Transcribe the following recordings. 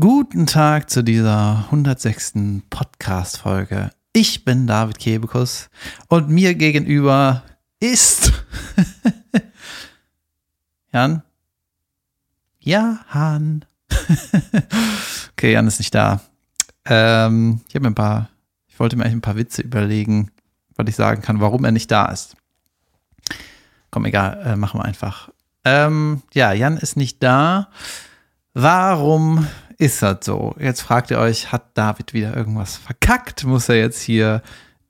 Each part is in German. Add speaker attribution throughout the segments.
Speaker 1: Guten Tag zu dieser 106. Podcast-Folge. Ich bin David Kebekus und mir gegenüber ist Jan. Ja, Han. okay, Jan ist nicht da. Ähm, ich habe mir ein paar, ich wollte mir eigentlich ein paar Witze überlegen, was ich sagen kann, warum er nicht da ist. Komm, egal, äh, machen wir einfach. Ähm, ja, Jan ist nicht da. Warum ist das so? Jetzt fragt ihr euch, hat David wieder irgendwas verkackt? Muss er jetzt hier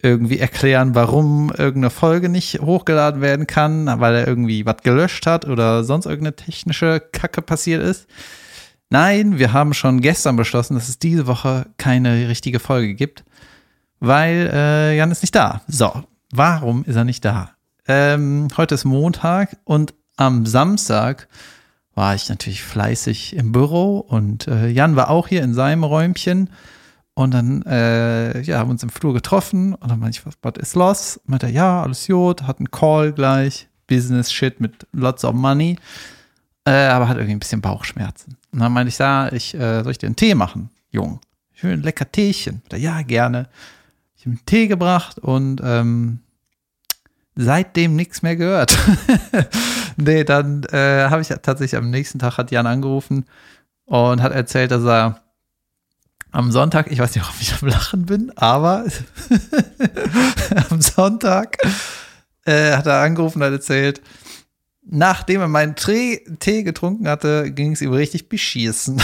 Speaker 1: irgendwie erklären, warum irgendeine Folge nicht hochgeladen werden kann, weil er irgendwie was gelöscht hat oder sonst irgendeine technische Kacke passiert ist? Nein, wir haben schon gestern beschlossen, dass es diese Woche keine richtige Folge gibt, weil äh, Jan ist nicht da. So, warum ist er nicht da? Ähm, heute ist Montag und am Samstag war ich natürlich fleißig im Büro und äh, Jan war auch hier in seinem Räumchen. Und dann äh, ja, haben wir uns im Flur getroffen und dann meinte ich, was, ist los? Meinte er, ja, alles gut, hat einen Call gleich, Business Shit mit lots of money, äh, aber hat irgendwie ein bisschen Bauchschmerzen. Und dann meinte ich, ja, ich, äh, soll ich dir einen Tee machen, Jung? Schön lecker Teechen. Er, ja, gerne. Ich habe einen Tee gebracht und ähm, seitdem nichts mehr gehört. nee, dann äh, habe ich tatsächlich am nächsten Tag hat Jan angerufen und hat erzählt, dass er am Sonntag, ich weiß nicht, ob ich am Lachen bin, aber am Sonntag äh, hat er angerufen und hat erzählt, nachdem er meinen Tee, Tee getrunken hatte, ging es ihm richtig beschießen.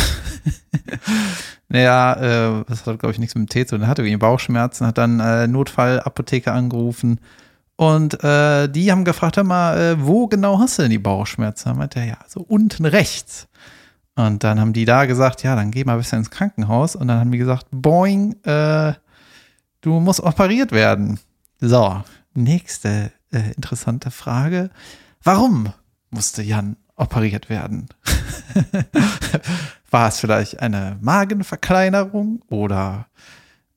Speaker 1: naja, äh, das hat, glaube ich, nichts mit dem Tee zu tun. Er hatte irgendwie Bauchschmerzen, hat dann äh, Notfallapotheke angerufen und äh, die haben gefragt, hör mal, äh, wo genau hast du denn die Bauchschmerzen? Da meinte er, ja, so unten rechts. Und dann haben die da gesagt, ja, dann geh mal ein bisschen ins Krankenhaus. Und dann haben die gesagt, boing, äh, du musst operiert werden. So, nächste äh, interessante Frage. Warum musste Jan operiert werden? War es vielleicht eine Magenverkleinerung oder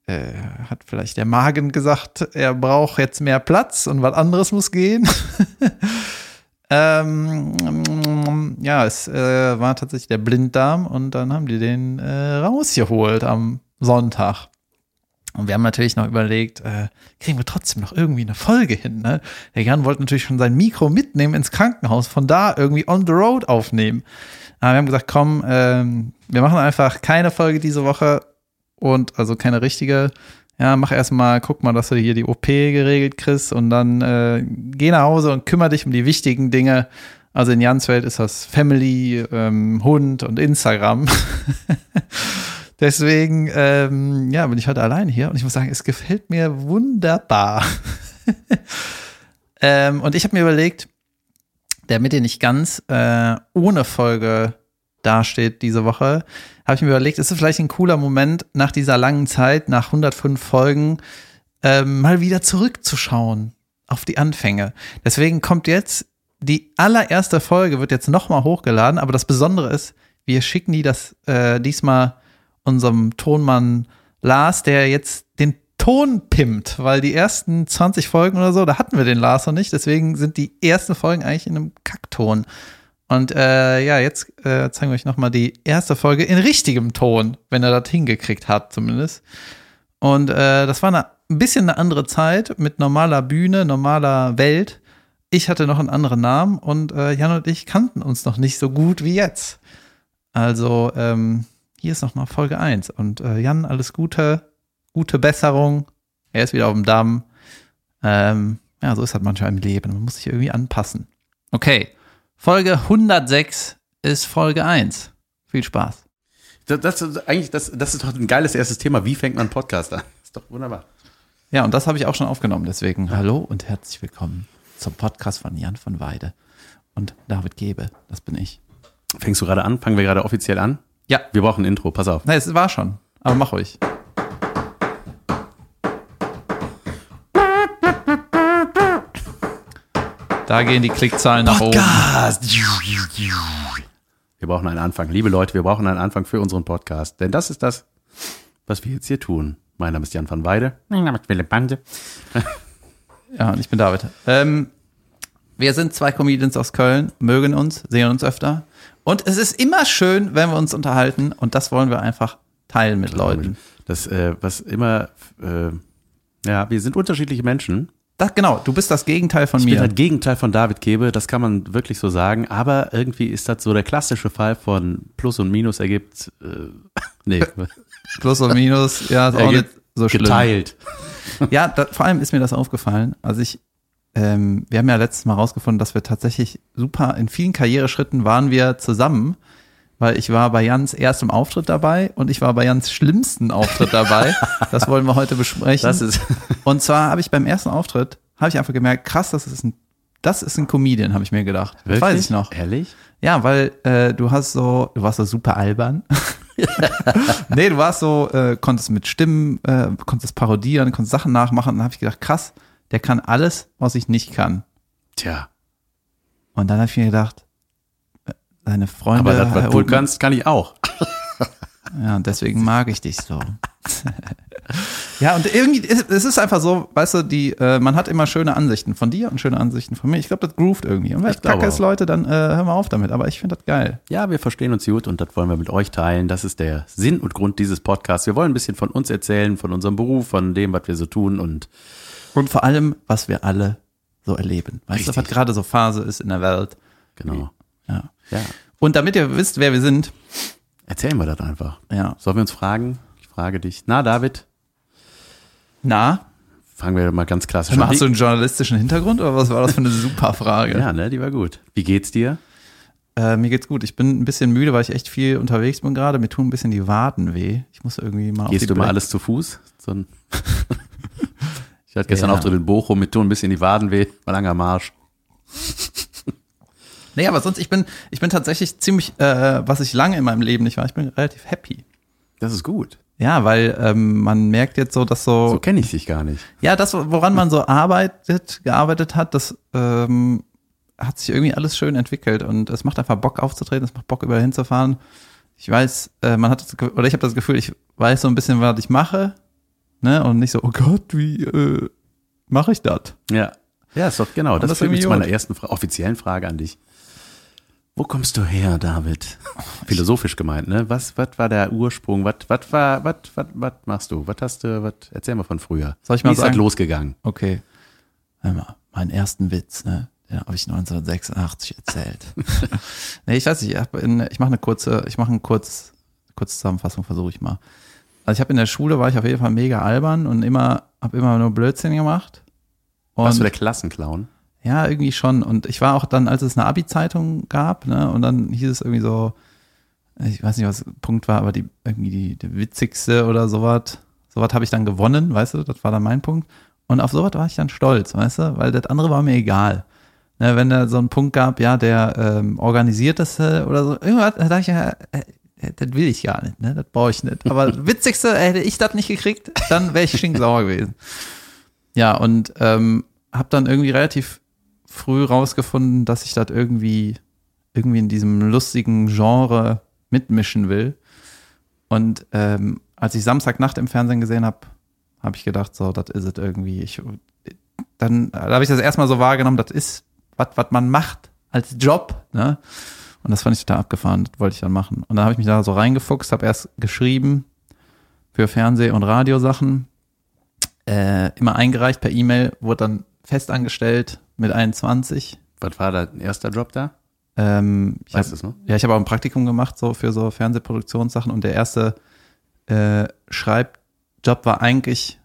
Speaker 1: äh, hat vielleicht der Magen gesagt, er braucht jetzt mehr Platz und was anderes muss gehen. ähm, ja, es äh, war tatsächlich der Blinddarm und dann haben die den äh, rausgeholt am Sonntag. Und wir haben natürlich noch überlegt, äh, kriegen wir trotzdem noch irgendwie eine Folge hin. Ne? Der Jan wollte natürlich schon sein Mikro mitnehmen ins Krankenhaus, von da irgendwie on the road aufnehmen. Aber wir haben gesagt, komm, ähm, wir machen einfach keine Folge diese Woche und also keine richtige. Ja, mach erstmal, guck mal, dass du hier die OP geregelt kriegst und dann äh, geh nach Hause und kümmere dich um die wichtigen Dinge. Also in Jans Welt ist das Family, ähm, Hund und Instagram. Deswegen, ähm, ja, bin ich heute alleine hier und ich muss sagen, es gefällt mir wunderbar. ähm, und ich habe mir überlegt, damit ihr nicht ganz äh, ohne Folge dasteht diese Woche, habe ich mir überlegt, ist es vielleicht ein cooler Moment, nach dieser langen Zeit, nach 105 Folgen, ähm, mal wieder zurückzuschauen auf die Anfänge. Deswegen kommt jetzt die allererste Folge, wird jetzt nochmal hochgeladen, aber das Besondere ist, wir schicken die das äh, diesmal unserem Tonmann Lars, der jetzt den Ton pimmt, weil die ersten 20 Folgen oder so, da hatten wir den Lars noch nicht, deswegen sind die ersten Folgen eigentlich in einem Kackton. Und äh, ja, jetzt äh, zeigen wir euch nochmal die erste Folge in richtigem Ton, wenn er das hingekriegt hat, zumindest. Und äh, das war eine, ein bisschen eine andere Zeit mit normaler Bühne, normaler Welt. Ich hatte noch einen anderen Namen und äh, Jan und ich kannten uns noch nicht so gut wie jetzt. Also, ähm, hier ist nochmal Folge 1. Und äh, Jan, alles Gute, gute Besserung. Er ist wieder auf dem Damm. Ähm, ja, so ist das manchmal im Leben. Man muss sich irgendwie anpassen. Okay. Folge 106 ist Folge 1. Viel Spaß.
Speaker 2: Das, das, eigentlich, das, das ist doch ein geiles erstes Thema. Wie fängt man einen Podcast an? Ist doch wunderbar.
Speaker 1: Ja, und das habe ich auch schon aufgenommen. Deswegen hallo und herzlich willkommen zum Podcast von Jan von Weide und David Gebe. Das bin ich.
Speaker 2: Fängst du gerade an? Fangen wir gerade offiziell an?
Speaker 1: Ja.
Speaker 2: Wir brauchen ein Intro. Pass auf.
Speaker 1: Nein, es war schon. Aber mach ruhig. Da gehen die Klickzahlen nach Podcast. oben.
Speaker 2: Wir brauchen einen Anfang. Liebe Leute, wir brauchen einen Anfang für unseren Podcast. Denn das ist das, was wir jetzt hier tun. Mein Name ist Jan van Weide.
Speaker 1: Mein Name ist Philipp Bande. ja, und ich bin David. Ähm, wir sind zwei Comedians aus Köln, mögen uns, sehen uns öfter. Und es ist immer schön, wenn wir uns unterhalten und das wollen wir einfach teilen mit Leuten.
Speaker 2: Das, äh, was immer, äh, ja, wir sind unterschiedliche Menschen.
Speaker 1: Das, genau, du bist das Gegenteil von
Speaker 2: Ich
Speaker 1: mir.
Speaker 2: bin halt Gegenteil von David Kebe, das kann man wirklich so sagen. Aber irgendwie ist das so der klassische Fall von Plus und Minus ergibt, äh, nee,
Speaker 1: Plus und Minus, ja, ist auch nicht so schlimm.
Speaker 2: geteilt.
Speaker 1: Ja, da, vor allem ist mir das aufgefallen. Also ich, ähm, wir haben ja letztes Mal rausgefunden, dass wir tatsächlich super, in vielen Karriereschritten waren wir zusammen, weil ich war bei Jans erstem Auftritt dabei und ich war bei Jans schlimmsten Auftritt dabei. das wollen wir heute besprechen.
Speaker 2: Das ist,
Speaker 1: und zwar habe ich beim ersten Auftritt, habe ich einfach gemerkt, krass, das ist ein, das ist ein Comedian, habe ich mir gedacht. Das weiß ich noch.
Speaker 2: Ehrlich?
Speaker 1: Ja, weil äh, du hast so, du warst so super albern. nee, du warst so, äh, konntest mit Stimmen, äh, konntest parodieren, konntest Sachen nachmachen. Und dann habe ich gedacht, krass, der kann alles, was ich nicht kann.
Speaker 2: Tja,
Speaker 1: Und dann habe ich mir gedacht, deine Freunde.
Speaker 2: aber das, was du kannst, kann ich auch.
Speaker 1: Ja, und deswegen mag ich dich so. ja, und irgendwie, ist- es ist einfach so, weißt du, die, äh, man hat immer schöne Ansichten von dir und schöne Ansichten von mir. Ich glaube, das groovt irgendwie. Und wenn
Speaker 2: Ich
Speaker 1: kacke ist, Leute, dann äh, hör mal auf damit. Aber ich finde das geil.
Speaker 2: Ja, wir verstehen uns gut und das wollen wir mit euch teilen. Das ist der Sinn und Grund dieses Podcasts. Wir wollen ein bisschen von uns erzählen, von unserem Beruf, von dem, was wir so tun und
Speaker 1: Und vor allem, was wir alle so erleben. Weißt du,
Speaker 2: Richtig.
Speaker 1: was gerade so Phase ist in der Welt.
Speaker 2: genau.
Speaker 1: Ja.
Speaker 2: Ja,
Speaker 1: Und damit ihr wisst, wer wir sind,
Speaker 2: erzählen wir das einfach.
Speaker 1: ja.
Speaker 2: Sollen wir uns fragen? Ich frage dich. Na, David,
Speaker 1: Na,
Speaker 2: fangen wir mal ganz klassisch
Speaker 1: mal,
Speaker 2: an.
Speaker 1: hast du einen journalistischen Hintergrund oder was war das für eine super Frage?
Speaker 2: ja, ne, die war gut. Wie geht's dir?
Speaker 1: Äh, mir geht's gut. Ich bin ein bisschen müde, weil ich echt viel unterwegs bin gerade. Mir tun ein bisschen die Waden weh. Ich muss irgendwie mal auf
Speaker 2: Gehst du mal
Speaker 1: Black-
Speaker 2: alles zu Fuß? So ich hatte gestern
Speaker 1: Ja.
Speaker 2: Auftritt in Bochum, mit tun ein bisschen die Waden weh, war langer Marsch.
Speaker 1: Nee, aber sonst, ich bin, ich bin tatsächlich ziemlich, äh, was ich lange in meinem Leben nicht war, ich bin relativ happy.
Speaker 2: Das ist gut.
Speaker 1: Ja, weil ähm, man merkt jetzt so, dass
Speaker 2: So kenne ich dich gar nicht.
Speaker 1: Ja, das, woran man so arbeitet, gearbeitet hat, das ähm, hat sich irgendwie alles schön entwickelt und es macht einfach Bock aufzutreten, es macht Bock überall hinzufahren. Ich weiß, äh, man hat das, oder ich habe das Gefühl, ich weiß so ein bisschen, was ich mache, ne, und nicht so, oh Gott, wie äh, mache ich das?
Speaker 2: Ja. Ja, ist doch genau.
Speaker 1: Und
Speaker 2: Das,
Speaker 1: das
Speaker 2: führt mich zu meiner ersten Fra offiziellen Frage an dich. Wo kommst du her, David? Philosophisch gemeint, ne? Was, was war der Ursprung? Was, was war, was, was, was machst du? Was hast du, was, erzähl mal von früher.
Speaker 1: Soll ich
Speaker 2: Wie
Speaker 1: mal
Speaker 2: ist das
Speaker 1: sagen?
Speaker 2: losgegangen?
Speaker 1: Okay, hör mal, meinen ersten Witz, ne, den habe ich 1986 erzählt. nee, ich weiß nicht, ich, ich mache eine kurze, ich mache eine kurz, kurze Zusammenfassung, versuche ich mal. Also ich habe in der Schule war ich auf jeden Fall mega albern und immer, habe immer nur Blödsinn gemacht.
Speaker 2: Warst du
Speaker 1: Und
Speaker 2: der Klassenclown?
Speaker 1: Ja, irgendwie schon. Und ich war auch dann, als es eine Abi-Zeitung gab, ne, und dann hieß es irgendwie so, ich weiß nicht, was der Punkt war, aber die irgendwie die, die witzigste oder sowas. Sowas habe ich dann gewonnen, weißt du, das war dann mein Punkt. Und auf sowas war ich dann stolz, weißt du, weil das andere war mir egal. Ne, wenn da so einen Punkt gab, ja, der ähm, organisierteste oder so, irgendwas, da dachte ich ja, äh, äh, das will ich gar nicht, ne, das brauche ich nicht. Aber das witzigste, hätte ich das nicht gekriegt, dann wäre ich stinksauer gewesen. Ja, und ähm, habe dann irgendwie relativ früh rausgefunden, dass ich das irgendwie irgendwie in diesem lustigen Genre mitmischen will. Und ähm, als ich Samstagnacht im Fernsehen gesehen habe, habe ich gedacht, so, das ist es irgendwie. Ich, dann da habe ich das erstmal so wahrgenommen, das ist was, man macht als Job. Ne? Und das fand ich total abgefahren, das wollte ich dann machen. Und dann habe ich mich da so reingefuchst, habe erst geschrieben für Fernseh- und Radiosachen, äh, immer eingereicht per E-Mail, wurde dann festangestellt mit 21.
Speaker 2: Was war dein erster Job da?
Speaker 1: Ähm, ich
Speaker 2: Weißt
Speaker 1: hab,
Speaker 2: es noch?
Speaker 1: ja, ich habe auch ein Praktikum gemacht, so für so Fernsehproduktionssachen und der erste äh, Schreibjob war eigentlich,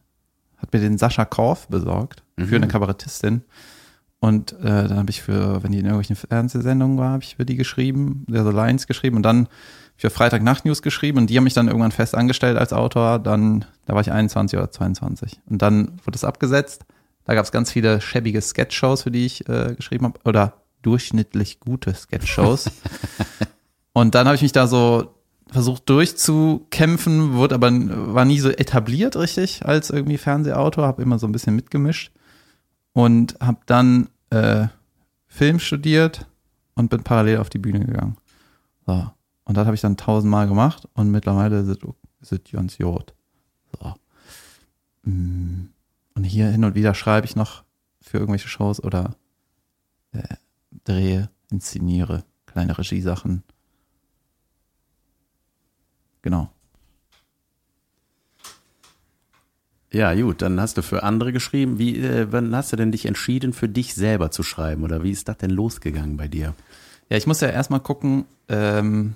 Speaker 1: hat mir den Sascha Korf besorgt für
Speaker 2: Mhm.
Speaker 1: eine Kabarettistin. Und äh, dann habe ich für, wenn die in irgendwelchen Fernsehsendungen war, habe ich für die geschrieben, der so Lines geschrieben und dann für Freitag Nacht News geschrieben und die haben mich dann irgendwann fest angestellt als Autor. Dann, da war ich 21 oder 22. Und dann wurde es abgesetzt. Da gab es ganz viele schäbige Sketch-Shows, für die ich äh, geschrieben habe. Oder durchschnittlich gute Sketch-Shows. und dann habe ich mich da so versucht durchzukämpfen, wurde aber war nie so etabliert richtig als irgendwie Fernsehautor, habe immer so ein bisschen mitgemischt und habe dann äh, Film studiert und bin parallel auf die Bühne gegangen. So. Und das habe ich dann tausendmal gemacht und mittlerweile ist es ganz Jod. So. Mm. Und hier hin und wieder schreibe ich noch für irgendwelche Shows oder äh, drehe, inszeniere kleine Regiesachen. Genau.
Speaker 2: Ja, gut, dann hast du für andere geschrieben. Wie, äh, wann hast du denn dich entschieden, für dich selber zu schreiben? Oder wie ist das denn losgegangen bei dir?
Speaker 1: Ja, ich muss ja erstmal gucken, ähm,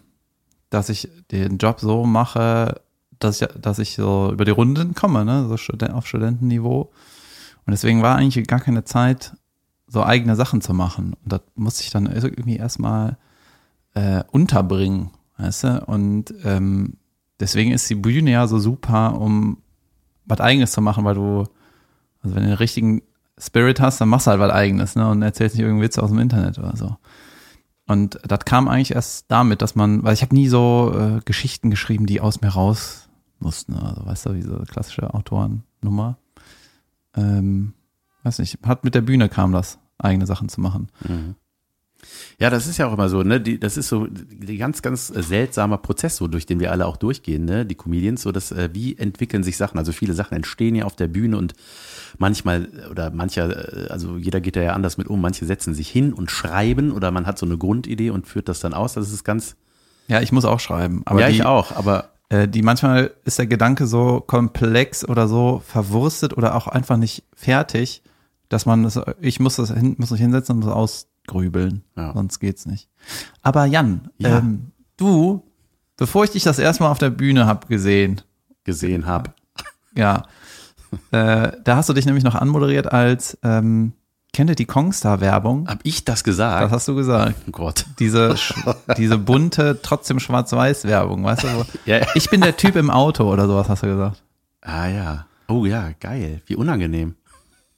Speaker 1: dass ich den Job so mache, dass ich, dass ich so über die Runden komme, ne? so Studen auf Studentenniveau. Und deswegen war eigentlich gar keine Zeit, so eigene Sachen zu machen. Und das musste ich dann irgendwie erstmal äh, unterbringen, weißt du? Und ähm, deswegen ist die Bühne ja so super, um was Eigenes zu machen, weil du, also wenn du den richtigen Spirit hast, dann machst du halt was Eigenes, ne? Und erzählst nicht irgendeinen Witz aus dem Internet oder so. Und das kam eigentlich erst damit, dass man, weil ich habe nie so äh, Geschichten geschrieben, die aus mir raus mussten. Also weißt du, wie so klassische Autorennummer. Ähm, weiß nicht, hat mit der Bühne kam das, eigene Sachen zu machen.
Speaker 2: Mhm. Ja, das ist ja auch immer so, ne? Die, das ist so ein ganz, ganz seltsamer Prozess, so durch den wir alle auch durchgehen, ne? Die Comedians, so dass äh, wie entwickeln sich Sachen? Also viele Sachen entstehen ja auf der Bühne und manchmal oder mancher, äh, also jeder geht da ja anders mit um. Manche setzen sich hin und schreiben oder man hat so eine Grundidee und führt das dann aus. Das ist ganz.
Speaker 1: Ja, ich muss auch schreiben. Aber
Speaker 2: ja,
Speaker 1: die,
Speaker 2: ich auch. Aber
Speaker 1: äh, die manchmal ist der Gedanke so komplex oder so verwurstet oder auch einfach nicht fertig, dass man das, ich muss das hin, muss mich hinsetzen und das ausgrübeln.
Speaker 2: Ja.
Speaker 1: Sonst geht's nicht. Aber Jan,
Speaker 2: Ja.
Speaker 1: ähm, du, bevor ich dich das erste Mal auf der Bühne hab gesehen,
Speaker 2: gesehen habe.
Speaker 1: ja, äh, da hast du dich nämlich noch anmoderiert als, ähm, kennt ihr die Kongstar-Werbung?
Speaker 2: Hab ich das
Speaker 1: Das
Speaker 2: gesagt?
Speaker 1: hast du gesagt.
Speaker 2: oh Gott.
Speaker 1: Diese, diese bunte, trotzdem schwarz-weiß-Werbung, weißt du?
Speaker 2: Ja, ja.
Speaker 1: ich bin der Typ im Auto oder sowas hast du gesagt.
Speaker 2: Ah ja. Oh ja, geil. Wie unangenehm.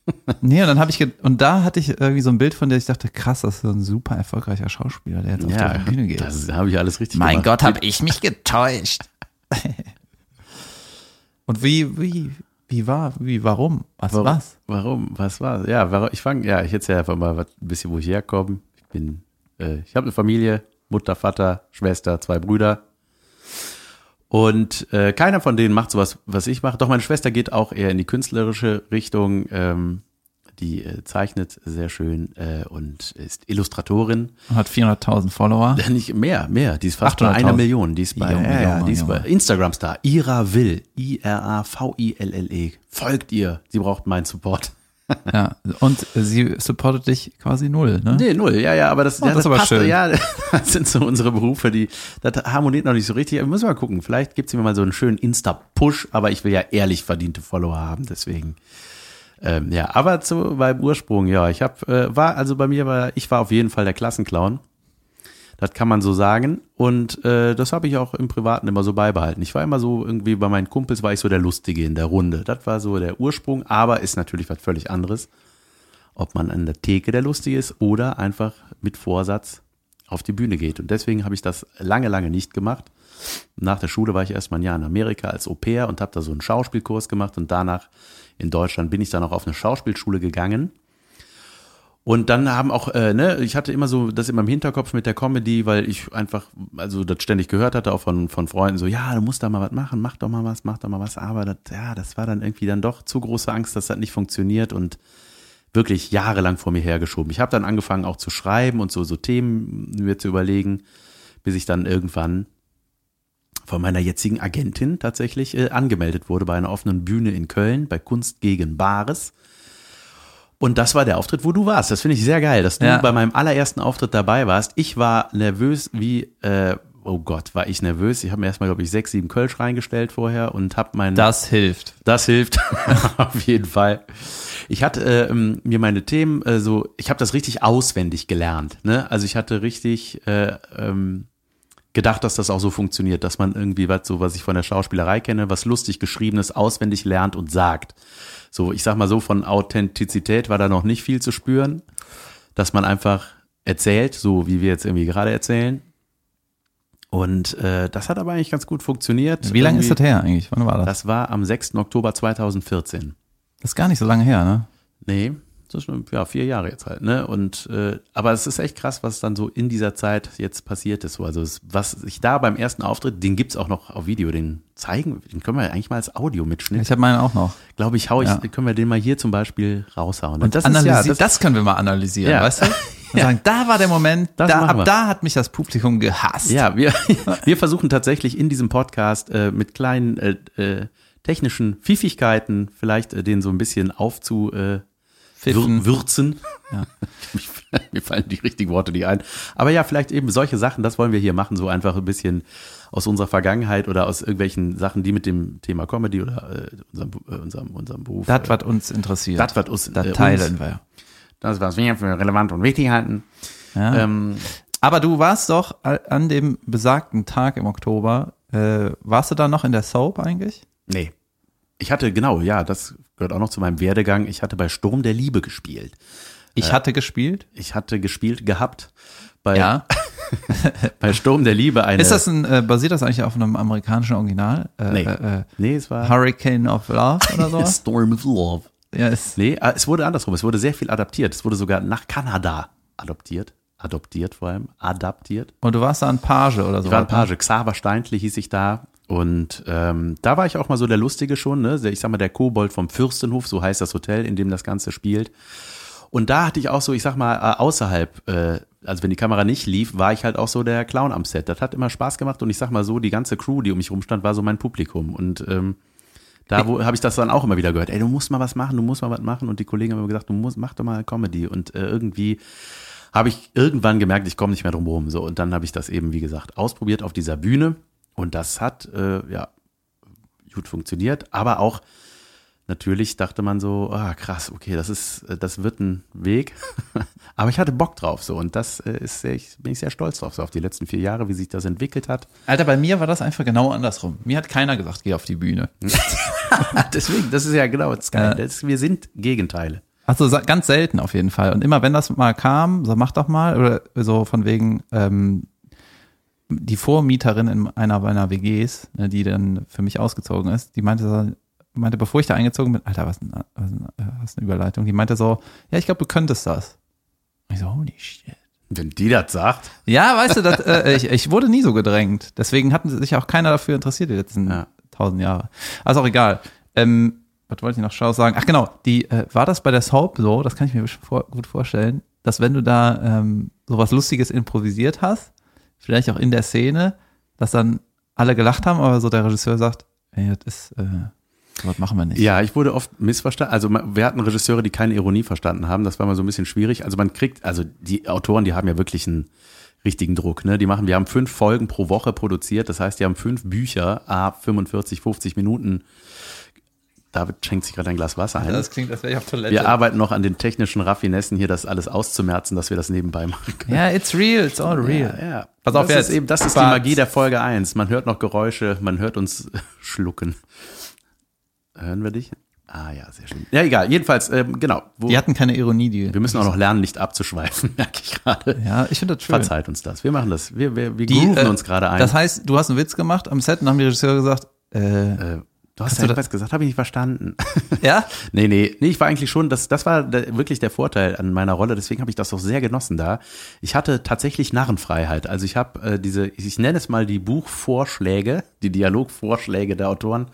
Speaker 1: Nee, und dann habe ich und da hatte ich irgendwie so ein Bild von der ich dachte, krass, das ist so ein super erfolgreicher Schauspieler, der jetzt auf
Speaker 2: Ja,
Speaker 1: die Bühne geht.
Speaker 2: das habe ich alles richtig
Speaker 1: mein
Speaker 2: gemacht.
Speaker 1: Gott, habe ich mich getäuscht. und wie wie wie war, wie warum? Was
Speaker 2: Warum?
Speaker 1: was?
Speaker 2: Warum? Was war? Ja, warum, ich fange, ja, ich erzähle einfach mal was, ein bisschen, wo ich herkomme. Ich bin, äh, ich habe eine Familie, Mutter, Vater, Schwester, zwei Brüder. Und äh, keiner von denen macht sowas, was ich mache. Doch meine Schwester geht auch eher in die künstlerische Richtung. Ähm, die äh, zeichnet sehr schön äh, und ist Illustratorin.
Speaker 1: Und hat 400.000 Follower.
Speaker 2: Nicht mehr, mehr. Die ist fast bei
Speaker 1: 800.000.
Speaker 2: einer Million. Die ist bei,
Speaker 1: Junge,
Speaker 2: ja, ja,
Speaker 1: Junge,
Speaker 2: die ist bei
Speaker 1: Junge.
Speaker 2: Instagram-Star. Ira Will. I-R-A-V-I-L-L-E. E. Folgt ihr. Sie braucht meinen Support.
Speaker 1: ja, und sie supportet dich quasi null, ne?
Speaker 2: Nee, null, ja, ja, aber das,
Speaker 1: Oh,
Speaker 2: ja,
Speaker 1: das ist aber
Speaker 2: passt,
Speaker 1: schön.
Speaker 2: ja, das sind so unsere Berufe, die, das harmoniert noch nicht so richtig. Wir müssen mal gucken, vielleicht gibt's mir mal so einen schönen Insta-Push, aber ich will ja ehrlich verdiente Follower haben, deswegen. Ähm, ja, aber zu beim Ursprung, ja, ich habe, äh, war, also bei mir war, ich war auf jeden Fall der Klassenclown. Das kann man so sagen. Und äh, das habe ich auch im Privaten immer so beibehalten. Ich war immer so, irgendwie bei meinen Kumpels war ich so der Lustige in der Runde. Das war so der Ursprung, aber ist natürlich was völlig anderes ob man an der Theke der Lustige ist oder einfach mit Vorsatz auf die Bühne geht. Und deswegen habe ich das lange, lange nicht gemacht. Nach der Schule war ich erstmal ein Jahr in Amerika als Au pair und habe da so einen Schauspielkurs gemacht und danach in Deutschland bin ich dann auch auf eine Schauspielschule gegangen. Und dann haben auch, äh, ne, ich hatte immer so das in meinem Hinterkopf mit der Comedy, weil ich einfach, also das ständig gehört hatte, auch von, von Freunden, so, ja, du musst da mal was machen, mach doch mal was, mach doch mal was. Aber das, ja, das war dann irgendwie dann doch zu große Angst, dass das nicht funktioniert und wirklich jahrelang vor mir hergeschoben. Ich habe dann angefangen auch zu schreiben und so, so Themen mir zu überlegen, bis ich dann irgendwann von meiner jetzigen Agentin tatsächlich äh, angemeldet wurde bei einer offenen Bühne in Köln bei Kunst gegen Bares. Und das war der Auftritt, wo du warst. Das finde ich sehr geil, dass du
Speaker 1: Ja.
Speaker 2: bei meinem allerersten Auftritt dabei warst. Ich war nervös wie, äh, oh Gott, war ich nervös. Ich habe mir erstmal, glaube ich, sechs, sieben Kölsch reingestellt vorher und habe meinen
Speaker 1: Das hilft.
Speaker 2: das hilft auf jeden Fall. Ich hatte ähm, mir meine Themen äh, so, ich habe das richtig auswendig gelernt. Ne? Also ich hatte richtig äh, ähm, gedacht, dass das auch so funktioniert, dass man irgendwie was so, was ich von der Schauspielerei kenne, was lustig geschriebenes auswendig lernt und sagt. So, ich sag mal so, von Authentizität war da noch nicht viel zu spüren, dass man einfach erzählt, so wie wir jetzt irgendwie gerade erzählen. Und äh, das hat aber eigentlich ganz gut funktioniert.
Speaker 1: Wie lange ist das her eigentlich? Wann war das?
Speaker 2: das war am 6. Oktober 2014.
Speaker 1: Das ist gar nicht so lange her, ne?
Speaker 2: Nee, das ist schon, ja, vier Jahre jetzt halt, ne? Und äh, aber es ist echt krass, was dann so in dieser Zeit jetzt passiert ist. So. Also es, was ich da beim ersten Auftritt, den gibt's auch noch auf Video, den zeigen, den können wir eigentlich mal als Audio-Mitschnitt.
Speaker 1: Ich habe meinen auch noch.
Speaker 2: Glaube ich, hau ich,
Speaker 1: Ja.
Speaker 2: können wir den mal hier zum Beispiel raushauen. Und, das
Speaker 1: Analysi
Speaker 2: ist ja, das,
Speaker 1: das können wir mal analysieren,
Speaker 2: Ja.
Speaker 1: weißt du? Und sagen, da war der Moment,
Speaker 2: Das
Speaker 1: da, ab da hat mich das Publikum gehasst.
Speaker 2: Ja, wir, wir versuchen tatsächlich in diesem Podcast äh, mit kleinen äh, äh, technischen Pfiffigkeiten vielleicht äh, den so ein bisschen aufzu äh,
Speaker 1: Pfiffen.
Speaker 2: wür würzen. Mir- Mir fallen die richtigen Worte nicht ein. Aber ja, vielleicht eben solche Sachen, das wollen wir hier machen, so einfach ein bisschen aus unserer Vergangenheit oder aus irgendwelchen Sachen, die mit dem Thema Comedy oder äh, unserem, äh, unserem, unserem Beruf.
Speaker 1: Das, was uns interessiert.
Speaker 2: das, was uns,
Speaker 1: das
Speaker 2: äh,
Speaker 1: teilen
Speaker 2: uns,
Speaker 1: wir.
Speaker 2: das, was wir für relevant und wichtig halten.
Speaker 1: Ja.
Speaker 2: Ähm,
Speaker 1: Aber du warst doch an dem besagten Tag im Oktober, äh, warst du da noch in der Soap eigentlich?
Speaker 2: Nee. Ich hatte, genau, ja, das gehört auch noch zu meinem Werdegang. Ich hatte bei Sturm der Liebe gespielt.
Speaker 1: Ich hatte gespielt.
Speaker 2: Ich hatte gespielt gehabt bei,
Speaker 1: Ja.
Speaker 2: bei Sturm der Liebe eine.
Speaker 1: Ist das ein, äh, basiert das eigentlich auf einem amerikanischen Original? Äh,
Speaker 2: Nee.
Speaker 1: äh, äh,
Speaker 2: Nee, es war
Speaker 1: Hurricane of Love oder so?
Speaker 2: Storm of Love.
Speaker 1: ja, ist,
Speaker 2: Nee, äh, es wurde andersrum. Es wurde sehr viel adaptiert. Es wurde sogar nach Kanada adoptiert. Adoptiert vor allem. Adaptiert.
Speaker 1: und du warst da ein Page oder so.
Speaker 2: Ich war ein Page. Xaver Steintli hieß ich da. Und ähm, da war ich auch mal so der Lustige schon, ne? Ich sag mal, der Kobold vom Fürstenhof, so heißt das Hotel, in dem das Ganze spielt. Und da hatte ich auch so, ich sag mal, äh, außerhalb, äh, also wenn die Kamera nicht lief, war ich halt auch so der Clown am Set. Das hat immer Spaß gemacht und ich sag mal so, die ganze Crew, die um mich rumstand, war so mein Publikum. Und ähm, da wo habe ich das dann auch immer wieder gehört. Ey, du musst mal was machen, du musst mal was machen. Und die Kollegen haben immer gesagt, du musst, mach doch mal Comedy. Und äh, irgendwie habe ich irgendwann gemerkt, ich komme nicht mehr drum rum. So und dann habe ich das eben, wie gesagt, ausprobiert auf dieser Bühne und das hat äh, ja gut funktioniert, aber auch natürlich dachte man so, ah krass, okay, das ist, äh, das wird ein Weg, aber ich hatte Bock drauf so und das äh, ist sehr, ich, bin ich sehr stolz drauf, so auf die letzten vier Jahre, wie sich das entwickelt hat.
Speaker 1: Alter, bei mir war das einfach genau andersrum. Mir hat keiner gesagt, geh auf die Bühne.
Speaker 2: Deswegen, das ist ja genau, das.
Speaker 1: Äh.
Speaker 2: Das, wir sind Gegenteile.
Speaker 1: Also ganz selten auf jeden Fall. Und immer wenn das mal kam, so mach doch mal, oder so von wegen, ähm, die Vormieterin in einer meiner WGs, ne, die dann für mich ausgezogen ist, die meinte so, meinte, bevor ich da eingezogen bin, Alter, was, ein, was, ein, was eine Überleitung, die meinte so, ja, ich glaube, du könntest das. Und ich so, holy shit.
Speaker 2: Wenn die das sagt,
Speaker 1: Ja, weißt du, das, äh, ich, ich wurde nie so gedrängt. Deswegen hatten sich auch keiner dafür interessiert die letzten
Speaker 2: Ja.
Speaker 1: tausend Jahre. Also auch egal. Ähm, was wollte ich noch schau sagen? Ach genau, die äh, war das bei der Soap so, das kann ich mir vor, gut vorstellen, dass wenn du da ähm, sowas Lustiges improvisiert hast, vielleicht auch in der Szene, dass dann alle gelacht haben, aber so der Regisseur sagt, ey, das ist, äh, sowas machen wir nicht.
Speaker 2: Ja, ich wurde oft missverstanden. Also wir hatten Regisseure, die keine Ironie verstanden haben. Das war mal so ein bisschen schwierig. Also man kriegt, also die Autoren, die haben ja wirklich einen richtigen Druck. Ne? Die machen, wir haben fünf Folgen pro Woche produziert. Das heißt, die haben fünf Bücher, a 45, 50 Minuten. David schenkt sich gerade ein Glas Wasser ein.
Speaker 1: Das klingt, als wäre ich auf Toilette.
Speaker 2: wir arbeiten noch an den technischen Raffinessen hier, das alles auszumerzen, dass wir das nebenbei machen können.
Speaker 1: ja, it's real, it's all real.
Speaker 2: Ja, ja.
Speaker 1: Pass auf,
Speaker 2: das
Speaker 1: jetzt.
Speaker 2: ist eben, das ist die. Magie der Folge 1. Man hört noch Geräusche, man hört uns schlucken. Hören wir dich? Ah ja, sehr schön. Ja, egal. Jedenfalls, ähm, genau. Wo,
Speaker 1: Die hatten keine Ironie, die.
Speaker 2: wir müssen auch noch lernen, nicht abzuschweifen, merke ich gerade.
Speaker 1: Ja, ich finde das schön.
Speaker 2: Verzeiht uns das. Wir machen das. Wir, wir, wir
Speaker 1: Die,
Speaker 2: grooven
Speaker 1: äh,
Speaker 2: uns gerade ein.
Speaker 1: Das heißt, du hast einen Witz gemacht am Set und haben die Regisseure gesagt, äh,
Speaker 2: äh, du hast
Speaker 1: Kannst
Speaker 2: ja etwas gesagt, habe ich nicht verstanden.
Speaker 1: ja?
Speaker 2: nee, nee, nee, ich war eigentlich schon, das, das war wirklich der Vorteil an meiner Rolle, deswegen habe ich das auch sehr genossen da. Ich hatte tatsächlich Narrenfreiheit. Also ich habe äh, diese, ich nenne es mal die Buchvorschläge, die Dialogvorschläge der Autoren,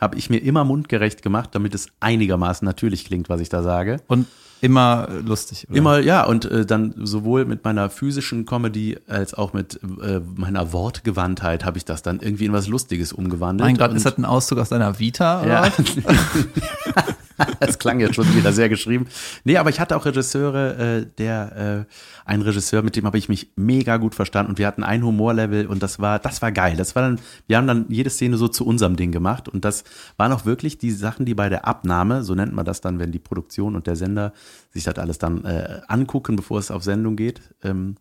Speaker 2: habe ich mir immer mundgerecht gemacht, damit es einigermaßen natürlich klingt, was ich da sage.
Speaker 1: Und immer lustig. Oder?
Speaker 2: Immer, ja, und äh, dann sowohl mit meiner physischen Comedy als auch mit äh, meiner Wortgewandtheit habe ich das dann irgendwie in was Lustiges umgewandelt.
Speaker 1: Mein Gott, ist das ein Auszug aus deiner Vita? Oder
Speaker 2: ja. das klang jetzt schon wieder sehr geschrieben. Nee, aber ich hatte auch Regisseure, äh, der, äh, ein Regisseur, mit dem habe ich mich mega gut verstanden und wir hatten ein Humorlevel und das war, das war geil. Das war dann, wir haben dann jede Szene so zu unserem Ding gemacht und das waren auch wirklich die Sachen, die bei der Abnahme, so nennt man das dann, wenn die Produktion und der Sender sich das alles dann äh, angucken, bevor es auf Sendung geht, ähm,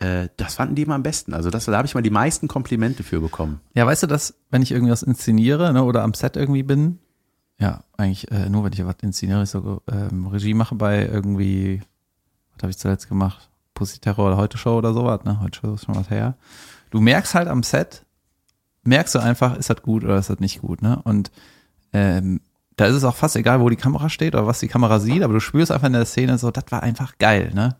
Speaker 2: äh, das fanden die immer am besten. Also das, da habe ich mal die meisten Komplimente für bekommen.
Speaker 1: ja, weißt du, dass, wenn ich irgendwas inszeniere ne, oder am Set irgendwie bin, ja, eigentlich äh, nur, wenn ich was inszeniere, ich so ähm, Regie mache bei irgendwie, was habe ich zuletzt gemacht? Pussy Terror oder Heute Show oder sowas, ne? Heute Show ist schon was her. Du merkst halt am Set, merkst du einfach, ist das gut oder ist das nicht gut, ne? Und ähm, da ist es auch fast egal, wo die Kamera steht oder was die Kamera sieht, aber du spürst einfach in der Szene so, das war einfach geil, ne?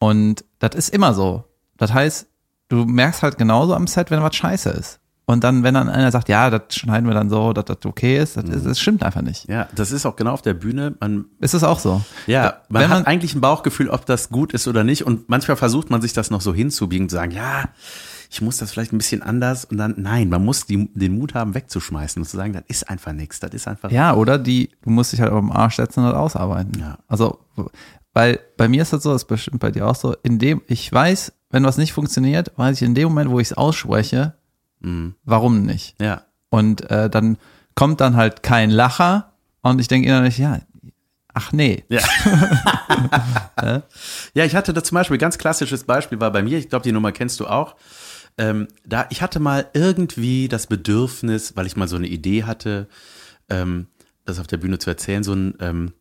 Speaker 1: Und das ist immer so. Das heißt, du merkst halt genauso am Set, wenn was scheiße ist. Und dann, wenn dann einer sagt, ja, das schneiden wir dann so, dass das okay ist, das, ist, das stimmt einfach nicht.
Speaker 2: Ja, das ist auch genau auf der Bühne. Man,
Speaker 1: Ist es auch so?
Speaker 2: ja, man
Speaker 1: Wenn
Speaker 2: hat
Speaker 1: man-
Speaker 2: eigentlich ein Bauchgefühl, ob das gut ist oder nicht. Und manchmal versucht man sich das noch so hinzubiegen, zu sagen, ja, ich muss das vielleicht ein bisschen anders. Und dann, nein, man muss die, den Mut haben, wegzuschmeißen und zu sagen, das ist einfach nichts. Das ist einfach.
Speaker 1: Ja, oder die, du musst dich halt auf den Arsch setzen und das ausarbeiten.
Speaker 2: Ja.
Speaker 1: Also, weil bei mir ist das so, das ist bestimmt bei dir auch so, in dem, ich weiß, wenn was nicht funktioniert, weiß ich in dem Moment, wo ich es ausspreche,
Speaker 2: Mhm.
Speaker 1: warum nicht.
Speaker 2: Ja.
Speaker 1: Und äh, dann kommt dann halt kein Lacher und ich denke innerlich, ja, ach nee.
Speaker 2: Ja. ja, ich hatte da zum Beispiel, ganz klassisches Beispiel war bei mir, ich glaube, die Nummer kennst du auch. Ähm, da, ich hatte mal irgendwie das Bedürfnis, weil ich mal so eine Idee hatte, ähm, das auf der Bühne zu erzählen, so ein, ähm,